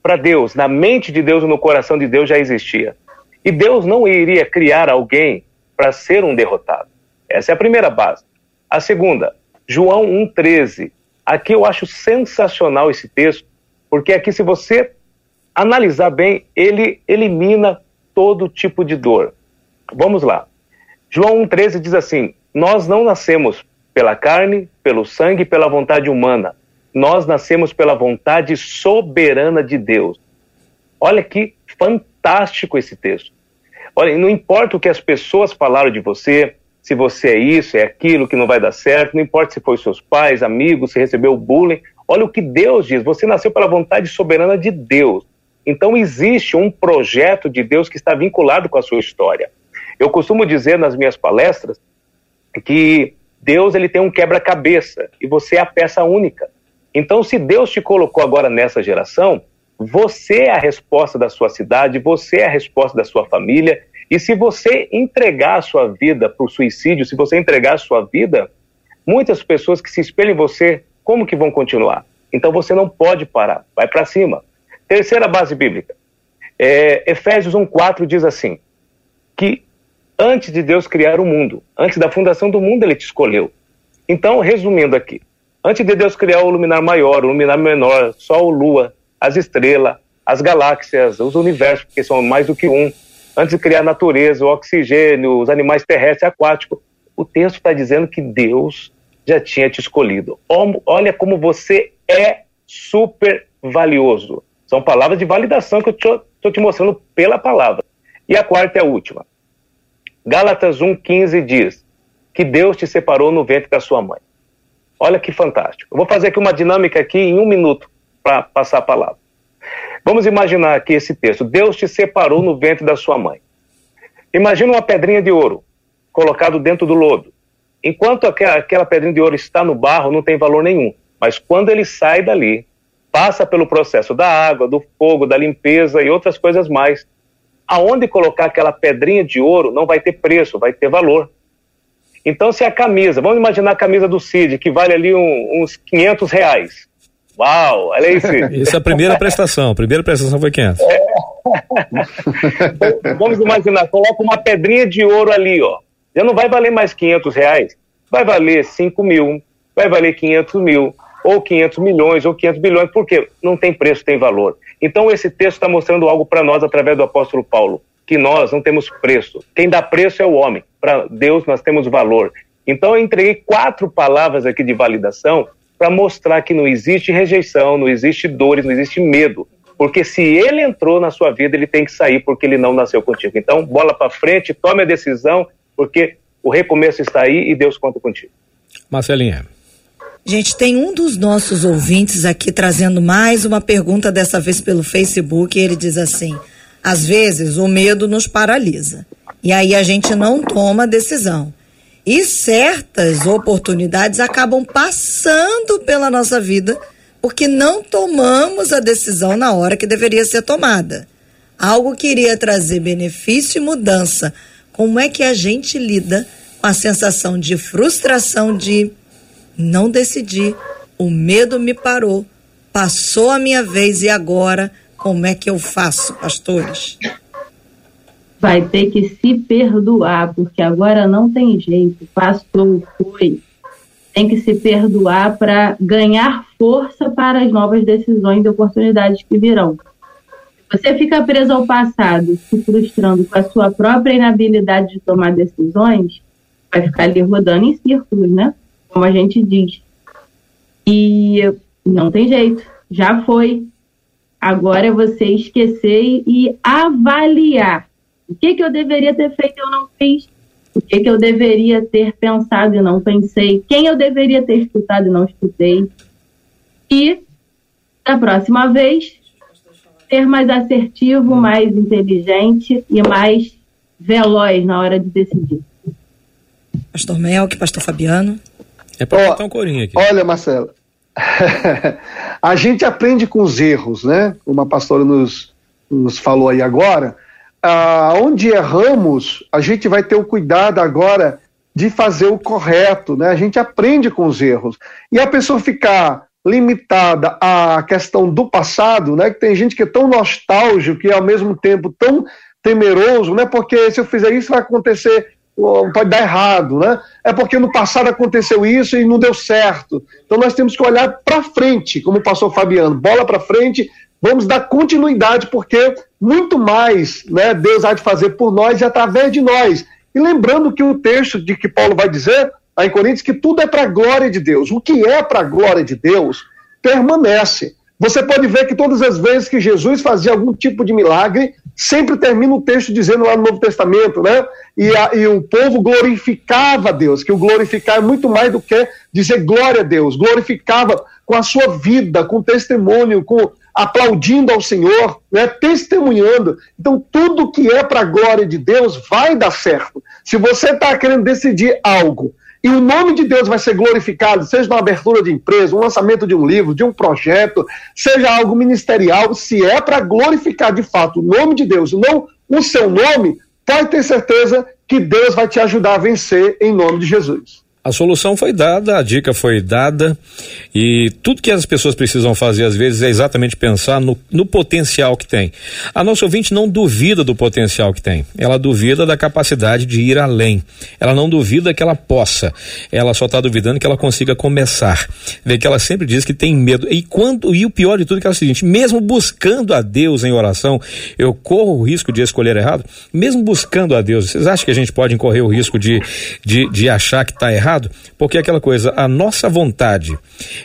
para Deus, na mente de Deus e no coração de Deus já existia. E Deus não iria criar alguém para ser um derrotado. Essa é a primeira base. A segunda, João 1,13. Aqui eu acho sensacional esse texto, porque aqui, se você analisar bem, ele elimina todo tipo de dor. Vamos lá. João 1,13 diz assim: Nós não nascemos pela carne, pelo sangue, pela vontade humana. Nós nascemos pela vontade soberana de Deus. Olha que fantástico esse texto. Olha, não importa o que as pessoas falaram de você, se você é isso, é aquilo, que não vai dar certo, não importa se foi seus pais, amigos, se recebeu bullying. Olha o que Deus diz, você nasceu pela vontade soberana de Deus. Então existe um projeto de Deus que está vinculado com a sua história. Eu costumo dizer nas minhas palestras que Deus ele tem um quebra-cabeça e você é a peça única. Então, se Deus te colocou agora nessa geração, você é a resposta da sua cidade, você é a resposta da sua família. E se você entregar a sua vida para o suicídio, se você entregar a sua vida, muitas pessoas que se espelham em você, como que vão continuar? Então você não pode parar, vai para cima. Terceira base bíblica. É, Efésios 1,4 diz assim: que antes de Deus criar o mundo, antes da fundação do mundo, ele te escolheu. Então, resumindo aqui, antes de Deus criar o luminar maior, o luminar menor, Sol, Lua, as estrelas, as galáxias, os universos, porque são mais do que um, antes de criar a natureza, o oxigênio, os animais terrestres e aquáticos, o texto está dizendo que Deus já tinha te escolhido. Olha como você é super valioso. São palavras de validação que eu estou te mostrando pela palavra. E a quarta é a última. Gálatas 1,15 diz que Deus te separou no ventre da sua mãe. Olha que fantástico. Eu vou fazer aqui uma dinâmica aqui em um minuto para passar a palavra. Vamos imaginar aqui esse texto. Deus te separou no ventre da sua mãe. Imagina uma pedrinha de ouro colocado dentro do lodo. Enquanto aquela pedrinha de ouro está no barro, não tem valor nenhum. Mas quando ele sai dali, passa pelo processo da água, do fogo, da limpeza e outras coisas mais. Aonde colocar aquela pedrinha de ouro não vai ter preço, vai ter valor. Então, se a camisa, vamos imaginar a camisa do Cid, que vale ali um, uns 500 reais. Uau, olha isso. Isso é a primeira prestação. A primeira prestação foi 500. É. [LAUGHS] Vamos imaginar, coloca uma pedrinha de ouro ali, ó. Já não vai valer mais 500 reais. Vai valer 5 mil, vai valer 500 mil, ou 500 milhões, ou 500 bilhões. Por quê? Não tem preço, tem valor. Então esse texto está mostrando algo para nós através do apóstolo Paulo, que nós não temos preço. Quem dá preço é o homem. Para Deus nós temos valor. Então eu entreguei quatro palavras aqui de validação para mostrar que não existe rejeição, não existe dores, não existe medo. Porque se ele entrou na sua vida, ele tem que sair porque ele não nasceu contigo. Então, bola para frente, tome a decisão, porque o recomeço está aí e Deus conta contigo. Marcelinha. Gente, tem um dos nossos ouvintes aqui trazendo mais uma pergunta, dessa vez pelo Facebook, e ele diz assim: às vezes o medo nos paralisa. E aí a gente não toma decisão. E certas oportunidades acabam passando pela nossa vida porque não tomamos a decisão na hora que deveria ser tomada. Algo que iria trazer benefício e mudança. Como é que a gente lida com a sensação de frustração de não decidi, o medo me parou, passou a minha vez e agora como é que eu faço, pastores? Vai ter que se perdoar, porque agora não tem jeito, passou, foi. Tem que se perdoar para ganhar força para as novas decisões e oportunidades que virão. Você fica preso ao passado, se frustrando com a sua própria inabilidade de tomar decisões, vai ficar ali rodando em círculos, né? Como a gente diz. E não tem jeito, já foi. Agora é você esquecer e avaliar o que, que eu deveria ter feito e eu não fiz? O que, que eu deveria ter pensado e não pensei? Quem eu deveria ter escutado e não escutei? E, da próxima vez, ser mais assertivo, mais inteligente e mais veloz na hora de decidir. Pastor Melk, Pastor Fabiano. É para botar um corinho aqui. Olha, Marcelo, [LAUGHS] a gente aprende com os erros, né? Como a pastora nos, nos falou aí agora ah, onde erramos, a gente vai ter o cuidado agora de fazer o correto, né? A gente aprende com os erros. E a pessoa ficar limitada à questão do passado, né? Que tem gente que é tão nostálgico e ao mesmo tempo tão temeroso, né? Porque se eu fizer isso vai acontecer, pode dar errado, né? É porque no passado aconteceu isso e não deu certo. Então nós temos que olhar para frente, como passou o Fabiano, bola para frente Vamos dar continuidade, porque muito mais né, Deus há de fazer por nós e através de nós. E lembrando que o texto de que Paulo vai dizer, aí em Coríntios, que tudo é para a glória de Deus. O que é para a glória de Deus permanece. Você pode ver que todas as vezes que Jesus fazia algum tipo de milagre, sempre termina o texto dizendo lá no Novo Testamento, né? E, a, e o povo glorificava a Deus, que o glorificar é muito mais do que dizer glória a Deus. Glorificava com a sua vida, com testemunho, com aplaudindo ao Senhor, né, testemunhando. Então, tudo que é para a glória de Deus vai dar certo. Se você está querendo decidir algo e o nome de Deus vai ser glorificado, seja na abertura de empresa, um lançamento de um livro, de um projeto, seja algo ministerial, se é para glorificar de fato o nome de Deus, não o seu nome, pode ter certeza que Deus vai te ajudar a vencer em nome de Jesus. A solução foi dada, a dica foi dada e tudo que as pessoas precisam fazer às vezes é exatamente pensar no, no, potencial que tem. A nossa ouvinte não duvida do potencial que tem, ela duvida da capacidade de ir além. Ela não duvida que ela possa, ela só está duvidando que ela consiga começar. Vê que ela sempre diz que tem medo e quando e o pior de tudo é, que é o seguinte: mesmo buscando a Deus em oração, eu corro o risco de escolher errado. Mesmo buscando a Deus, vocês acham que a gente pode correr o risco de de, de achar que está errado? Errado, porque é aquela coisa, a nossa vontade,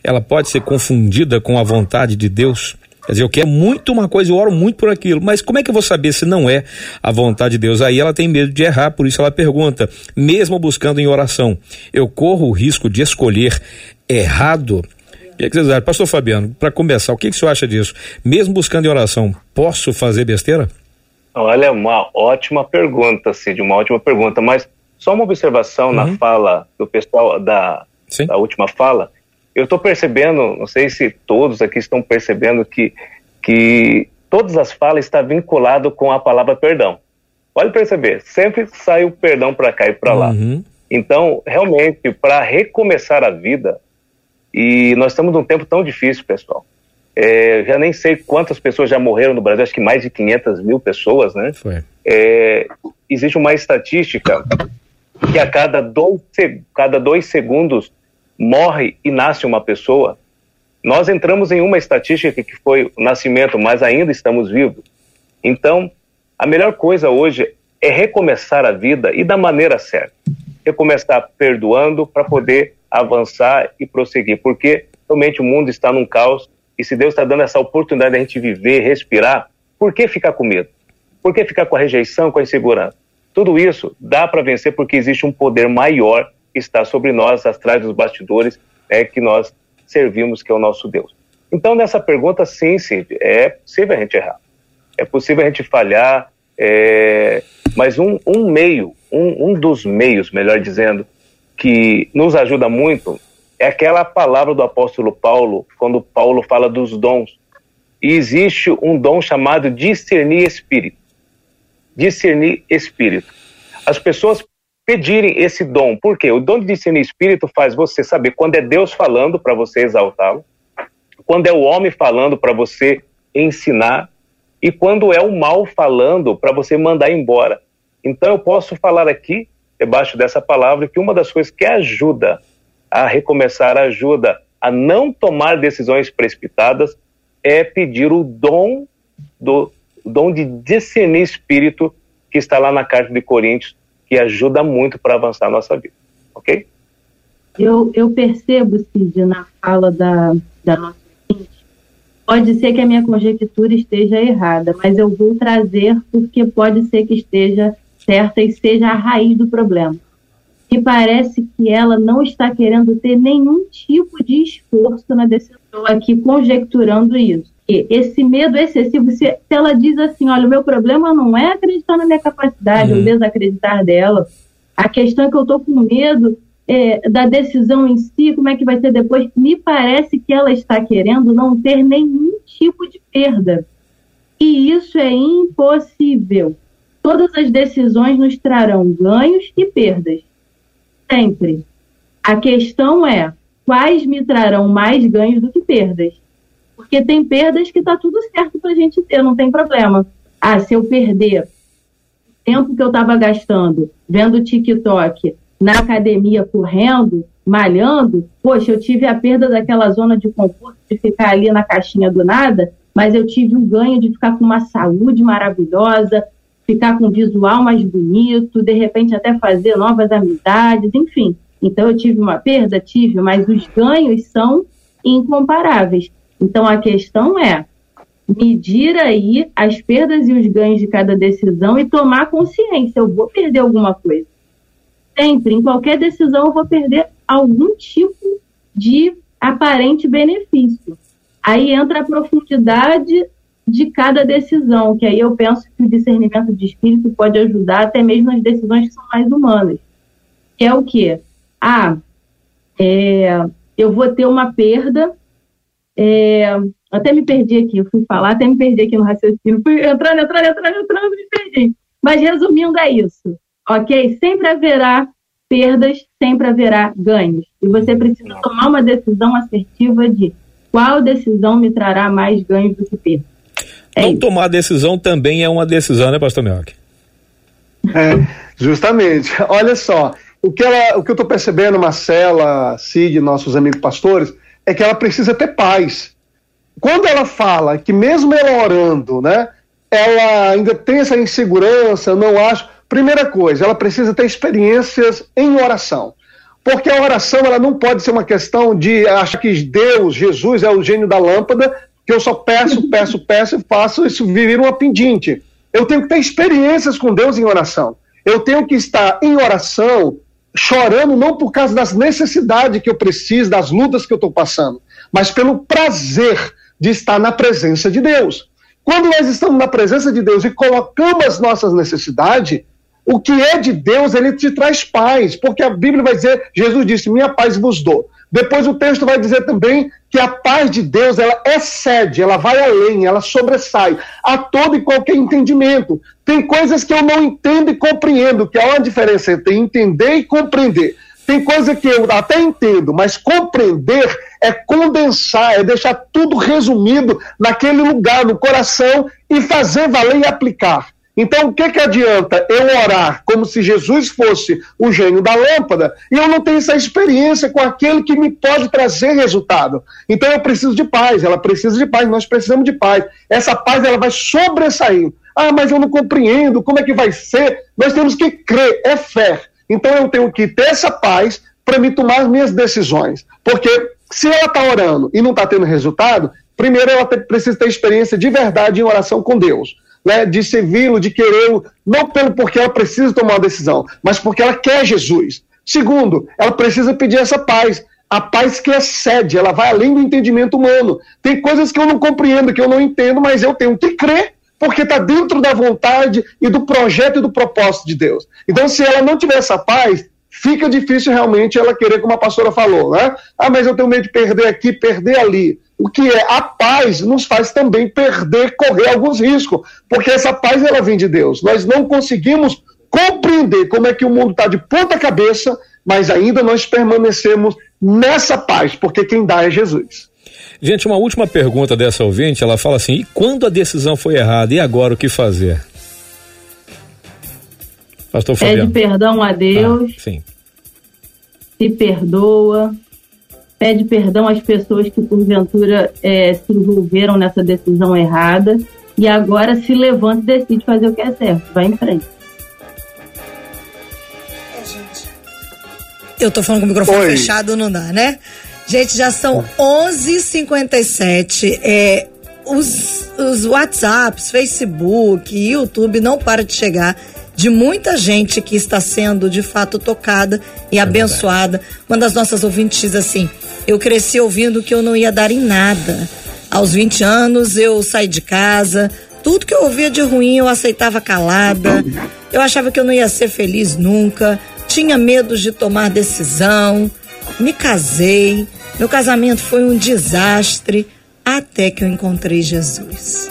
ela pode ser confundida com a vontade de Deus. Quer dizer, eu quero muito uma coisa, eu oro muito por aquilo, mas como é que eu vou saber se não é a vontade de Deus? Aí ela tem medo de errar, por isso ela pergunta, mesmo buscando em oração, eu corro o risco de escolher errado? O que, que vocês acham? Pastor Fabiano, para começar, o que, que o senhor acha disso? Mesmo buscando em oração, posso fazer besteira? Olha, uma ótima pergunta, Cid, uma ótima pergunta, mas só uma observação uhum. na fala do pessoal da, da última fala. Eu estou percebendo, não sei se todos aqui estão percebendo que, que todas as falas estão vinculadas com a palavra perdão. Pode perceber, sempre sai o perdão para cá e para lá. Uhum. Então, realmente, para recomeçar a vida, e nós estamos num tempo tão difícil, pessoal. É, já nem sei quantas pessoas já morreram no Brasil, acho que mais de 500 mil pessoas, né? É, existe uma estatística que a cada dois, cada dois segundos morre e nasce uma pessoa, nós entramos em uma estatística que foi o nascimento, mas ainda estamos vivos. Então, a melhor coisa hoje é recomeçar a vida e da maneira certa. Recomeçar perdoando para poder avançar e prosseguir, porque realmente o mundo está num caos e se Deus está dando essa oportunidade de a gente viver, respirar, por que ficar com medo? Por que ficar com a rejeição, com a insegurança? Tudo isso dá para vencer porque existe um poder maior que está sobre nós, atrás dos bastidores, é que nós servimos, que é o nosso Deus. Então, nessa pergunta, sim, Cid, é possível a gente errar. É possível a gente falhar, é... mas um, um meio, um, um dos meios, melhor dizendo, que nos ajuda muito é aquela palavra do apóstolo Paulo, quando Paulo fala dos dons. E existe um dom chamado discernir espírito discernir espírito. As pessoas pedirem esse dom, por quê? O dom de discernir espírito faz você saber quando é Deus falando para você exaltá-lo, quando é o homem falando para você ensinar e quando é o mal falando para você mandar embora. Então eu posso falar aqui, debaixo dessa palavra, que uma das coisas que ajuda a recomeçar, ajuda a não tomar decisões precipitadas, é pedir o dom do o dom de discernir espírito que está lá na carta de Coríntios, que ajuda muito para avançar a nossa vida. Ok? Eu, eu percebo, Cid, na fala da, da nossa gente, pode ser que a minha conjectura esteja errada, mas eu vou trazer porque pode ser que esteja certa e seja a raiz do problema. E parece que ela não está querendo ter nenhum tipo de esforço na decisão. Estou aqui conjecturando isso esse medo excessivo, se, se, ela diz assim, olha, o meu problema não é acreditar na minha capacidade, uhum. ou desacreditar dela, a questão é que eu estou com medo é, da decisão em si, como é que vai ser depois, me parece que ela está querendo não ter nenhum tipo de perda. E isso é impossível. Todas as decisões nos trarão ganhos e perdas. Sempre. A questão é, quais me trarão mais ganhos do que perdas? Porque tem perdas que tá tudo certo para a gente ter, não tem problema. Ah, se eu perder o tempo que eu estava gastando vendo TikTok na academia correndo, malhando, poxa, eu tive a perda daquela zona de conforto de ficar ali na caixinha do nada, mas eu tive o ganho de ficar com uma saúde maravilhosa, ficar com um visual mais bonito, de repente até fazer novas amizades, enfim. Então eu tive uma perda, tive, mas os ganhos são incomparáveis. Então a questão é medir aí as perdas e os ganhos de cada decisão e tomar consciência. Eu vou perder alguma coisa. Sempre, em qualquer decisão, eu vou perder algum tipo de aparente benefício. Aí entra a profundidade de cada decisão, que aí eu penso que o discernimento de espírito pode ajudar até mesmo nas decisões que são mais humanas. Que é o quê? ah, é, eu vou ter uma perda. É, até me perdi aqui, eu fui falar, até me perdi aqui no raciocínio. Fui entrando, entrando, entrando, entrando, me perdi. Mas resumindo, é isso, ok? Sempre haverá perdas, sempre haverá ganhos. E você precisa tomar uma decisão assertiva de qual decisão me trará mais ganhos do que perdas. É Não isso. tomar decisão também é uma decisão, né, pastor Melk? É, justamente. [LAUGHS] Olha só, o que, ela, o que eu estou percebendo, Marcela, Cid, nossos amigos pastores, é que ela precisa ter paz. Quando ela fala que mesmo ela orando, né, ela ainda tem essa insegurança, não acho. Primeira coisa, ela precisa ter experiências em oração. Porque a oração ela não pode ser uma questão de achar que Deus, Jesus é o gênio da lâmpada, que eu só peço, [LAUGHS] peço, peço e faço isso vir uma pendinte. Eu tenho que ter experiências com Deus em oração. Eu tenho que estar em oração chorando não por causa das necessidades que eu preciso, das lutas que eu estou passando, mas pelo prazer de estar na presença de Deus. Quando nós estamos na presença de Deus e colocamos as nossas necessidades, o que é de Deus, ele te traz paz, porque a Bíblia vai dizer, Jesus disse, minha paz vos dou. Depois o texto vai dizer também que a paz de Deus, ela excede, ela vai além, ela sobressai a todo e qualquer entendimento. Tem coisas que eu não entendo e compreendo, que há uma diferença entre entender e compreender. Tem coisa que eu até entendo, mas compreender é condensar, é deixar tudo resumido naquele lugar, no coração, e fazer valer e aplicar. Então, o que, que adianta eu orar como se Jesus fosse o gênio da lâmpada e eu não tenho essa experiência com aquele que me pode trazer resultado? Então, eu preciso de paz, ela precisa de paz, nós precisamos de paz. Essa paz ela vai sobressair. Ah, mas eu não compreendo, como é que vai ser? Nós temos que crer, é fé. Então, eu tenho que ter essa paz para me tomar as minhas decisões. Porque se ela está orando e não está tendo resultado, primeiro ela precisa ter experiência de verdade em oração com Deus né, de servi-lo, de querê-lo, não pelo porque ela precisa tomar uma decisão, mas porque ela quer Jesus. Segundo, ela precisa pedir essa paz, a paz que excede, ela vai além do entendimento humano. Tem coisas que eu não compreendo, que eu não entendo, mas eu tenho que crer, porque está dentro da vontade e do projeto e do propósito de Deus. Então, se ela não tiver essa paz, fica difícil realmente ela querer, como a pastora falou, né? Ah, mas eu tenho medo de perder aqui, perder ali. O que é a paz nos faz também perder, correr alguns riscos, porque essa paz ela vem de Deus. Nós não conseguimos compreender como é que o mundo está de ponta cabeça, mas ainda nós permanecemos nessa paz, porque quem dá é Jesus. Gente, uma última pergunta dessa ouvinte, ela fala assim: e quando a decisão foi errada, e agora o que fazer? Pastor Fabiano. Pede perdão a Deus. Ah, sim. Se perdoa, pede perdão às pessoas que porventura é, se envolveram nessa decisão errada e agora se levanta e decide fazer o que é certo. Vai em frente. Eu tô falando com o microfone Oi. fechado, não dá, né? Gente, já são 11h57. É, os, os WhatsApps, Facebook, YouTube não para de chegar de muita gente que está sendo de fato tocada e é abençoada. Verdade. Uma das nossas ouvintes diz assim: Eu cresci ouvindo que eu não ia dar em nada. Aos 20 anos eu saí de casa, tudo que eu ouvia de ruim eu aceitava calada. Eu achava que eu não ia ser feliz nunca, tinha medo de tomar decisão. Me casei, meu casamento foi um desastre até que eu encontrei Jesus.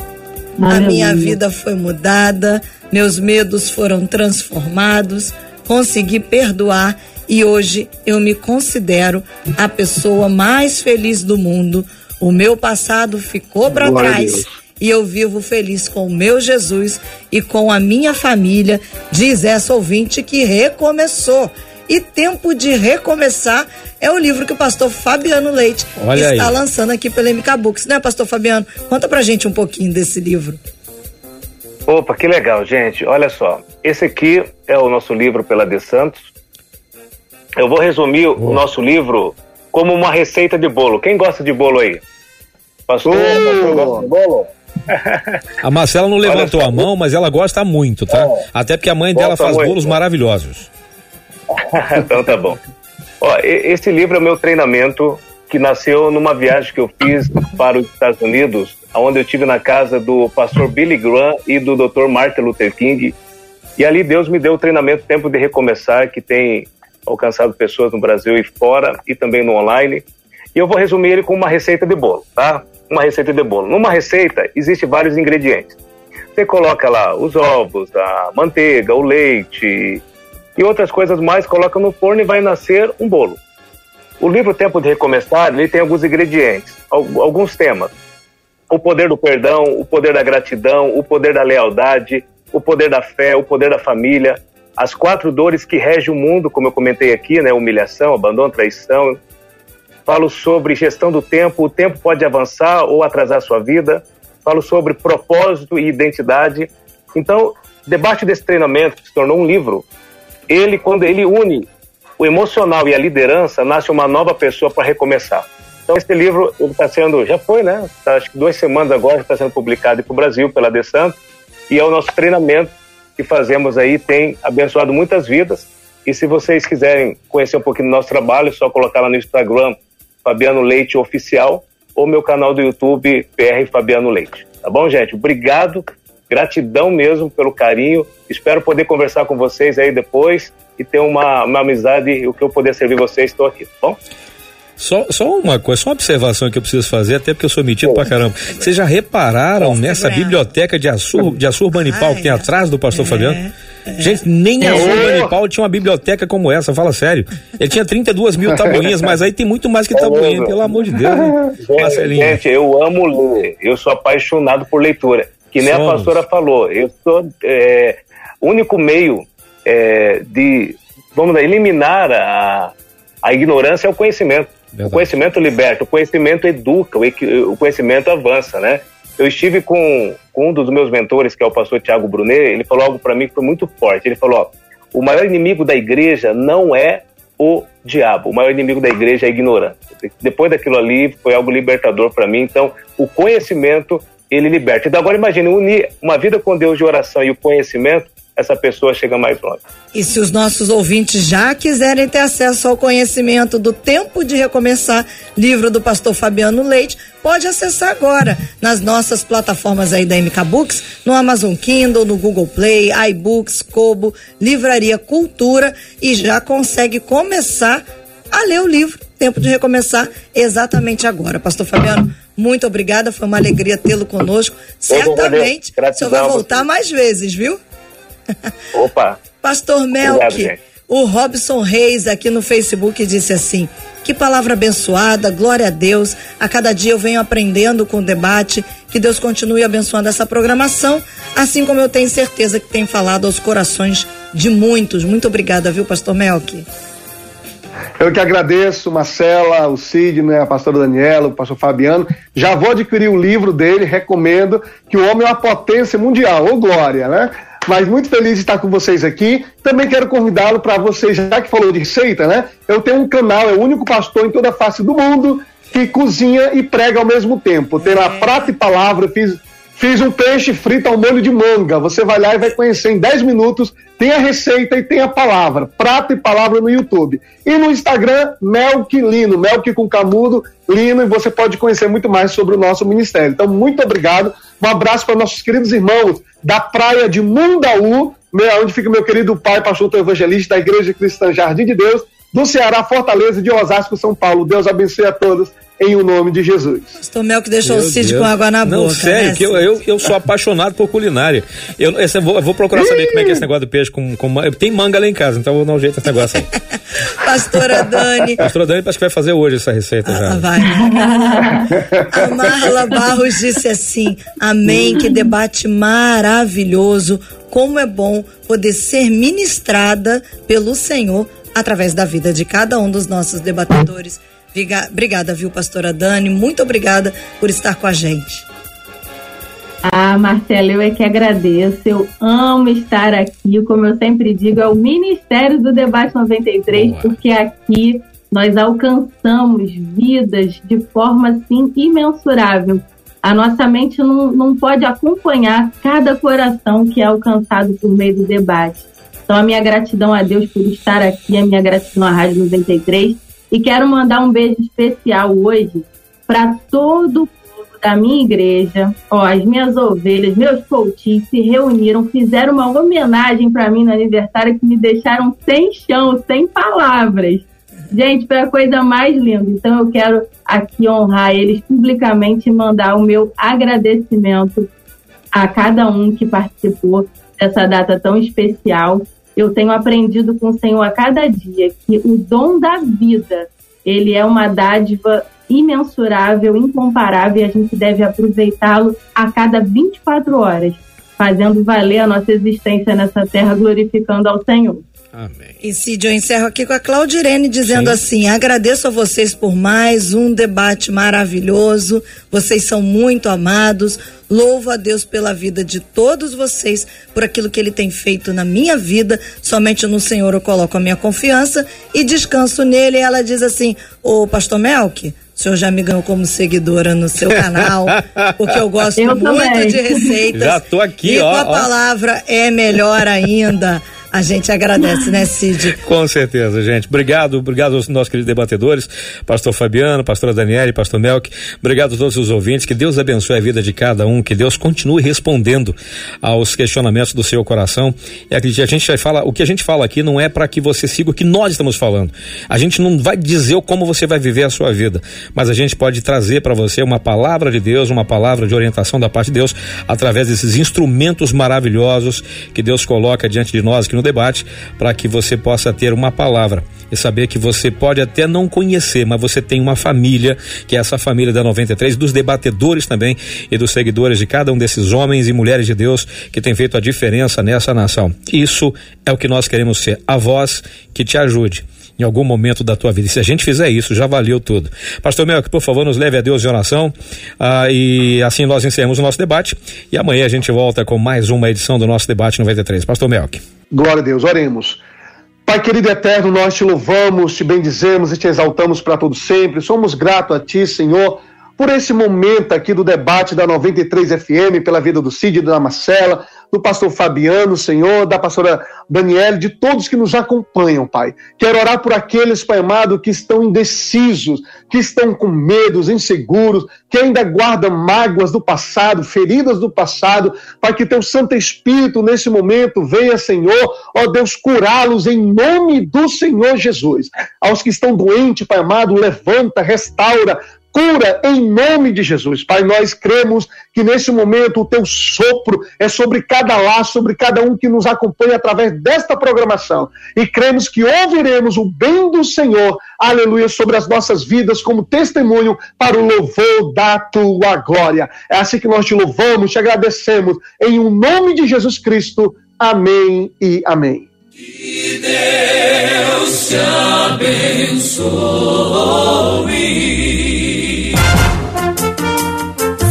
A minha vida foi mudada, meus medos foram transformados, consegui perdoar e hoje eu me considero a pessoa mais feliz do mundo. O meu passado ficou para trás e eu vivo feliz com o meu Jesus e com a minha família, diz essa ouvinte que recomeçou. E Tempo de Recomeçar é o livro que o pastor Fabiano Leite Olha está aí. lançando aqui pela MK Books, né, pastor Fabiano? Conta pra gente um pouquinho desse livro. Opa, que legal, gente. Olha só, esse aqui é o nosso livro pela De Santos. Eu vou resumir o nosso livro como uma receita de bolo. Quem gosta de bolo aí? Pastor, pastor gosta de bolo? A Marcela não levantou a mão, mas ela gosta muito, tá? É. Até porque a mãe dela faz muito. bolos maravilhosos. [LAUGHS] então tá bom. Ó, esse livro é o meu treinamento que nasceu numa viagem que eu fiz para os Estados Unidos, onde eu tive na casa do pastor Billy Graham e do Dr. Martin Luther King. E ali Deus me deu o treinamento Tempo de Recomeçar, que tem alcançado pessoas no Brasil e fora e também no online. E eu vou resumir ele com uma receita de bolo, tá? Uma receita de bolo. Numa receita, existe vários ingredientes. Você coloca lá os ovos, a manteiga, o leite e outras coisas mais, coloca no forno e vai nascer um bolo. O livro Tempo de Recomeçar, ele tem alguns ingredientes, alguns temas. O poder do perdão, o poder da gratidão, o poder da lealdade, o poder da fé, o poder da família, as quatro dores que regem o mundo, como eu comentei aqui, né? Humilhação, abandono, traição. Falo sobre gestão do tempo, o tempo pode avançar ou atrasar a sua vida. Falo sobre propósito e identidade. Então, debate desse treinamento, que se tornou um livro, ele, quando ele une o emocional e a liderança, nasce uma nova pessoa para recomeçar. Então, esse livro está sendo, já foi, né? Tá, acho que duas semanas agora está sendo publicado para o Brasil pela De Santo, e é o nosso treinamento que fazemos aí tem abençoado muitas vidas. E se vocês quiserem conhecer um pouquinho do nosso trabalho, é só colocar lá no Instagram Fabiano Leite Oficial ou meu canal do YouTube PR Fabiano Leite. Tá bom, gente? Obrigado, gratidão mesmo pelo carinho. Espero poder conversar com vocês aí depois e ter uma, uma amizade, o que eu puder servir vocês, estou aqui, tá bom? Só, só uma coisa, só uma observação que eu preciso fazer, até porque eu sou metido pra caramba. Vocês já repararam nessa biblioteca de, Assur, de Assurbanipal que tem atrás do pastor é, Fabiano? É. Gente, nem a Assurbanipal tinha uma biblioteca como essa, fala sério. Ele tinha 32 mil tabuinhas, mas aí tem muito mais que tabuinha, pelo amor de Deus. [LAUGHS] Gente, gente, eu amo ler, eu sou apaixonado por leitura. Que nem Somos. a pastora falou, eu sou é, único meio é, de, vamos eliminar a, a ignorância é o conhecimento. Verdade. O conhecimento liberta, o conhecimento educa, o conhecimento avança, né? Eu estive com, com um dos meus mentores, que é o pastor Tiago Brunet, ele falou algo para mim que foi muito forte. Ele falou: ó, o maior inimigo da igreja não é o diabo, o maior inimigo da igreja é a ignorância. Depois daquilo ali, foi algo libertador para mim. Então, o conhecimento, ele liberta. Então, agora imagine, unir uma vida com Deus de oração e o conhecimento essa pessoa chega mais longe. E se os nossos ouvintes já quiserem ter acesso ao conhecimento do Tempo de Recomeçar, livro do pastor Fabiano Leite, pode acessar agora nas nossas plataformas aí da MK Books, no Amazon Kindle, no Google Play, iBooks, Kobo, Livraria Cultura e já consegue começar a ler o livro Tempo de Recomeçar exatamente agora. Pastor Fabiano, muito obrigada, foi uma alegria tê-lo conosco. Certamente o senhor vai voltar mais vezes, viu? Opa! [LAUGHS] Pastor Melk, o Robson Reis aqui no Facebook disse assim: que palavra abençoada, glória a Deus. A cada dia eu venho aprendendo com o debate. Que Deus continue abençoando essa programação, assim como eu tenho certeza que tem falado aos corações de muitos. Muito obrigada, viu, Pastor Melk? Eu que agradeço, Marcela, o Sidney, a pastora Daniela, o pastor Fabiano. Já vou adquirir o livro dele, recomendo, que o homem é uma potência mundial, ô glória, né? mas muito feliz de estar com vocês aqui. Também quero convidá-lo para vocês, já que falou de receita, né? Eu tenho um canal, é o único pastor em toda a face do mundo que cozinha e prega ao mesmo tempo. Tem lá é. prata e palavra, fiz Fiz um peixe frito ao molho de manga. Você vai lá e vai conhecer em 10 minutos. Tem a receita e tem a palavra. Prato e palavra no YouTube. E no Instagram, Melk Lino. Melk com camudo, Lino. E você pode conhecer muito mais sobre o nosso ministério. Então, muito obrigado. Um abraço para nossos queridos irmãos da praia de Mundaú, onde fica meu querido pai, pastor evangelista da Igreja Cristã Jardim de Deus, do Ceará, Fortaleza de Osasco, São Paulo. Deus abençoe a todos em o nome de Jesus. Pastor Mel que deixou Meu o Cid com água na Não, boca. Sério, né? que eu, eu, eu, sou apaixonado por culinária. Eu, esse, eu, vou, eu vou procurar saber como é que é esse negócio do peixe com, com Tem manga lá em casa, então eu vou dar um jeito nesse negócio aí. [LAUGHS] Pastora Dani. Pastora Dani acho que vai fazer hoje essa receita ah, já. Vai. [LAUGHS] a Marla Barros disse assim: Amém, que debate maravilhoso. Como é bom poder ser ministrada pelo Senhor através da vida de cada um dos nossos debatedores. Obrigada, viu, pastora Dani? Muito obrigada por estar com a gente. Ah, Marcela, eu é que agradeço. Eu amo estar aqui. Como eu sempre digo, é o Ministério do Debate 93, Boa. porque aqui nós alcançamos vidas de forma assim imensurável. A nossa mente não, não pode acompanhar cada coração que é alcançado por meio do debate. Então, a minha gratidão a Deus por estar aqui, a minha gratidão à Rádio 93 e quero mandar um beijo especial hoje para todo o povo da minha igreja, ó, as minhas ovelhas, meus coaches se reuniram, fizeram uma homenagem para mim no aniversário que me deixaram sem chão, sem palavras. Gente, foi a coisa mais linda. Então eu quero aqui honrar eles publicamente e mandar o meu agradecimento a cada um que participou dessa data tão especial. Eu tenho aprendido com o Senhor a cada dia que o dom da vida, ele é uma dádiva imensurável, incomparável, e a gente deve aproveitá-lo a cada 24 horas, fazendo valer a nossa existência nessa terra, glorificando ao Senhor. Amém. E Cid, eu encerro aqui com a Claudirene dizendo Sim. assim: agradeço a vocês por mais um debate maravilhoso. Vocês são muito amados. Louvo a Deus pela vida de todos vocês, por aquilo que Ele tem feito na minha vida. Somente no Senhor eu coloco a minha confiança e descanso nele. E ela diz assim: Ô, Pastor Melk, o senhor já me ganhou como seguidora no seu canal, porque eu gosto eu muito também. de receitas. Já tô aqui, e ó. E com a ó. palavra é melhor ainda. A gente agradece, né, Cid? Com certeza, gente. Obrigado, obrigado aos nossos queridos debatedores, pastor Fabiano, pastora Daniele, pastor Melk. Obrigado a todos os ouvintes. Que Deus abençoe a vida de cada um, que Deus continue respondendo aos questionamentos do seu coração. E a gente vai falar, o que a gente fala aqui não é para que você siga o que nós estamos falando. A gente não vai dizer como você vai viver a sua vida, mas a gente pode trazer para você uma palavra de Deus, uma palavra de orientação da parte de Deus através desses instrumentos maravilhosos que Deus coloca diante de nós, que no debate para que você possa ter uma palavra e saber que você pode até não conhecer, mas você tem uma família, que é essa família da 93, dos debatedores também e dos seguidores de cada um desses homens e mulheres de Deus que tem feito a diferença nessa nação. Isso é o que nós queremos ser, a voz que te ajude em algum momento da tua vida. E se a gente fizer isso, já valeu tudo. Pastor Melk, por favor, nos leve a Deus em oração ah, e assim nós encerramos o nosso debate e amanhã a gente volta com mais uma edição do nosso debate 93. Pastor Melk. Glória a Deus, oremos. Pai querido e eterno, nós te louvamos, te bendizemos e te exaltamos para todo sempre. Somos gratos a ti, Senhor, por esse momento aqui do debate da 93 FM, pela vida do Cid e da Marcela, do pastor Fabiano, Senhor, da pastora Daniela, de todos que nos acompanham, Pai. Quero orar por aqueles, Pai amado, que estão indecisos, que estão com medos, inseguros, que ainda guardam mágoas do passado, feridas do passado. Pai, que teu Santo Espírito nesse momento venha, Senhor, ó Deus, curá-los em nome do Senhor Jesus. Aos que estão doentes, Pai amado, levanta, restaura, cura em nome de Jesus. Pai, nós cremos que nesse momento o teu sopro é sobre cada lá, sobre cada um que nos acompanha através desta programação. E cremos que ouviremos o bem do Senhor, aleluia, sobre as nossas vidas como testemunho para o louvor da tua glória. É assim que nós te louvamos, te agradecemos, em o um nome de Jesus Cristo. Amém e amém. Que Deus te abençoe.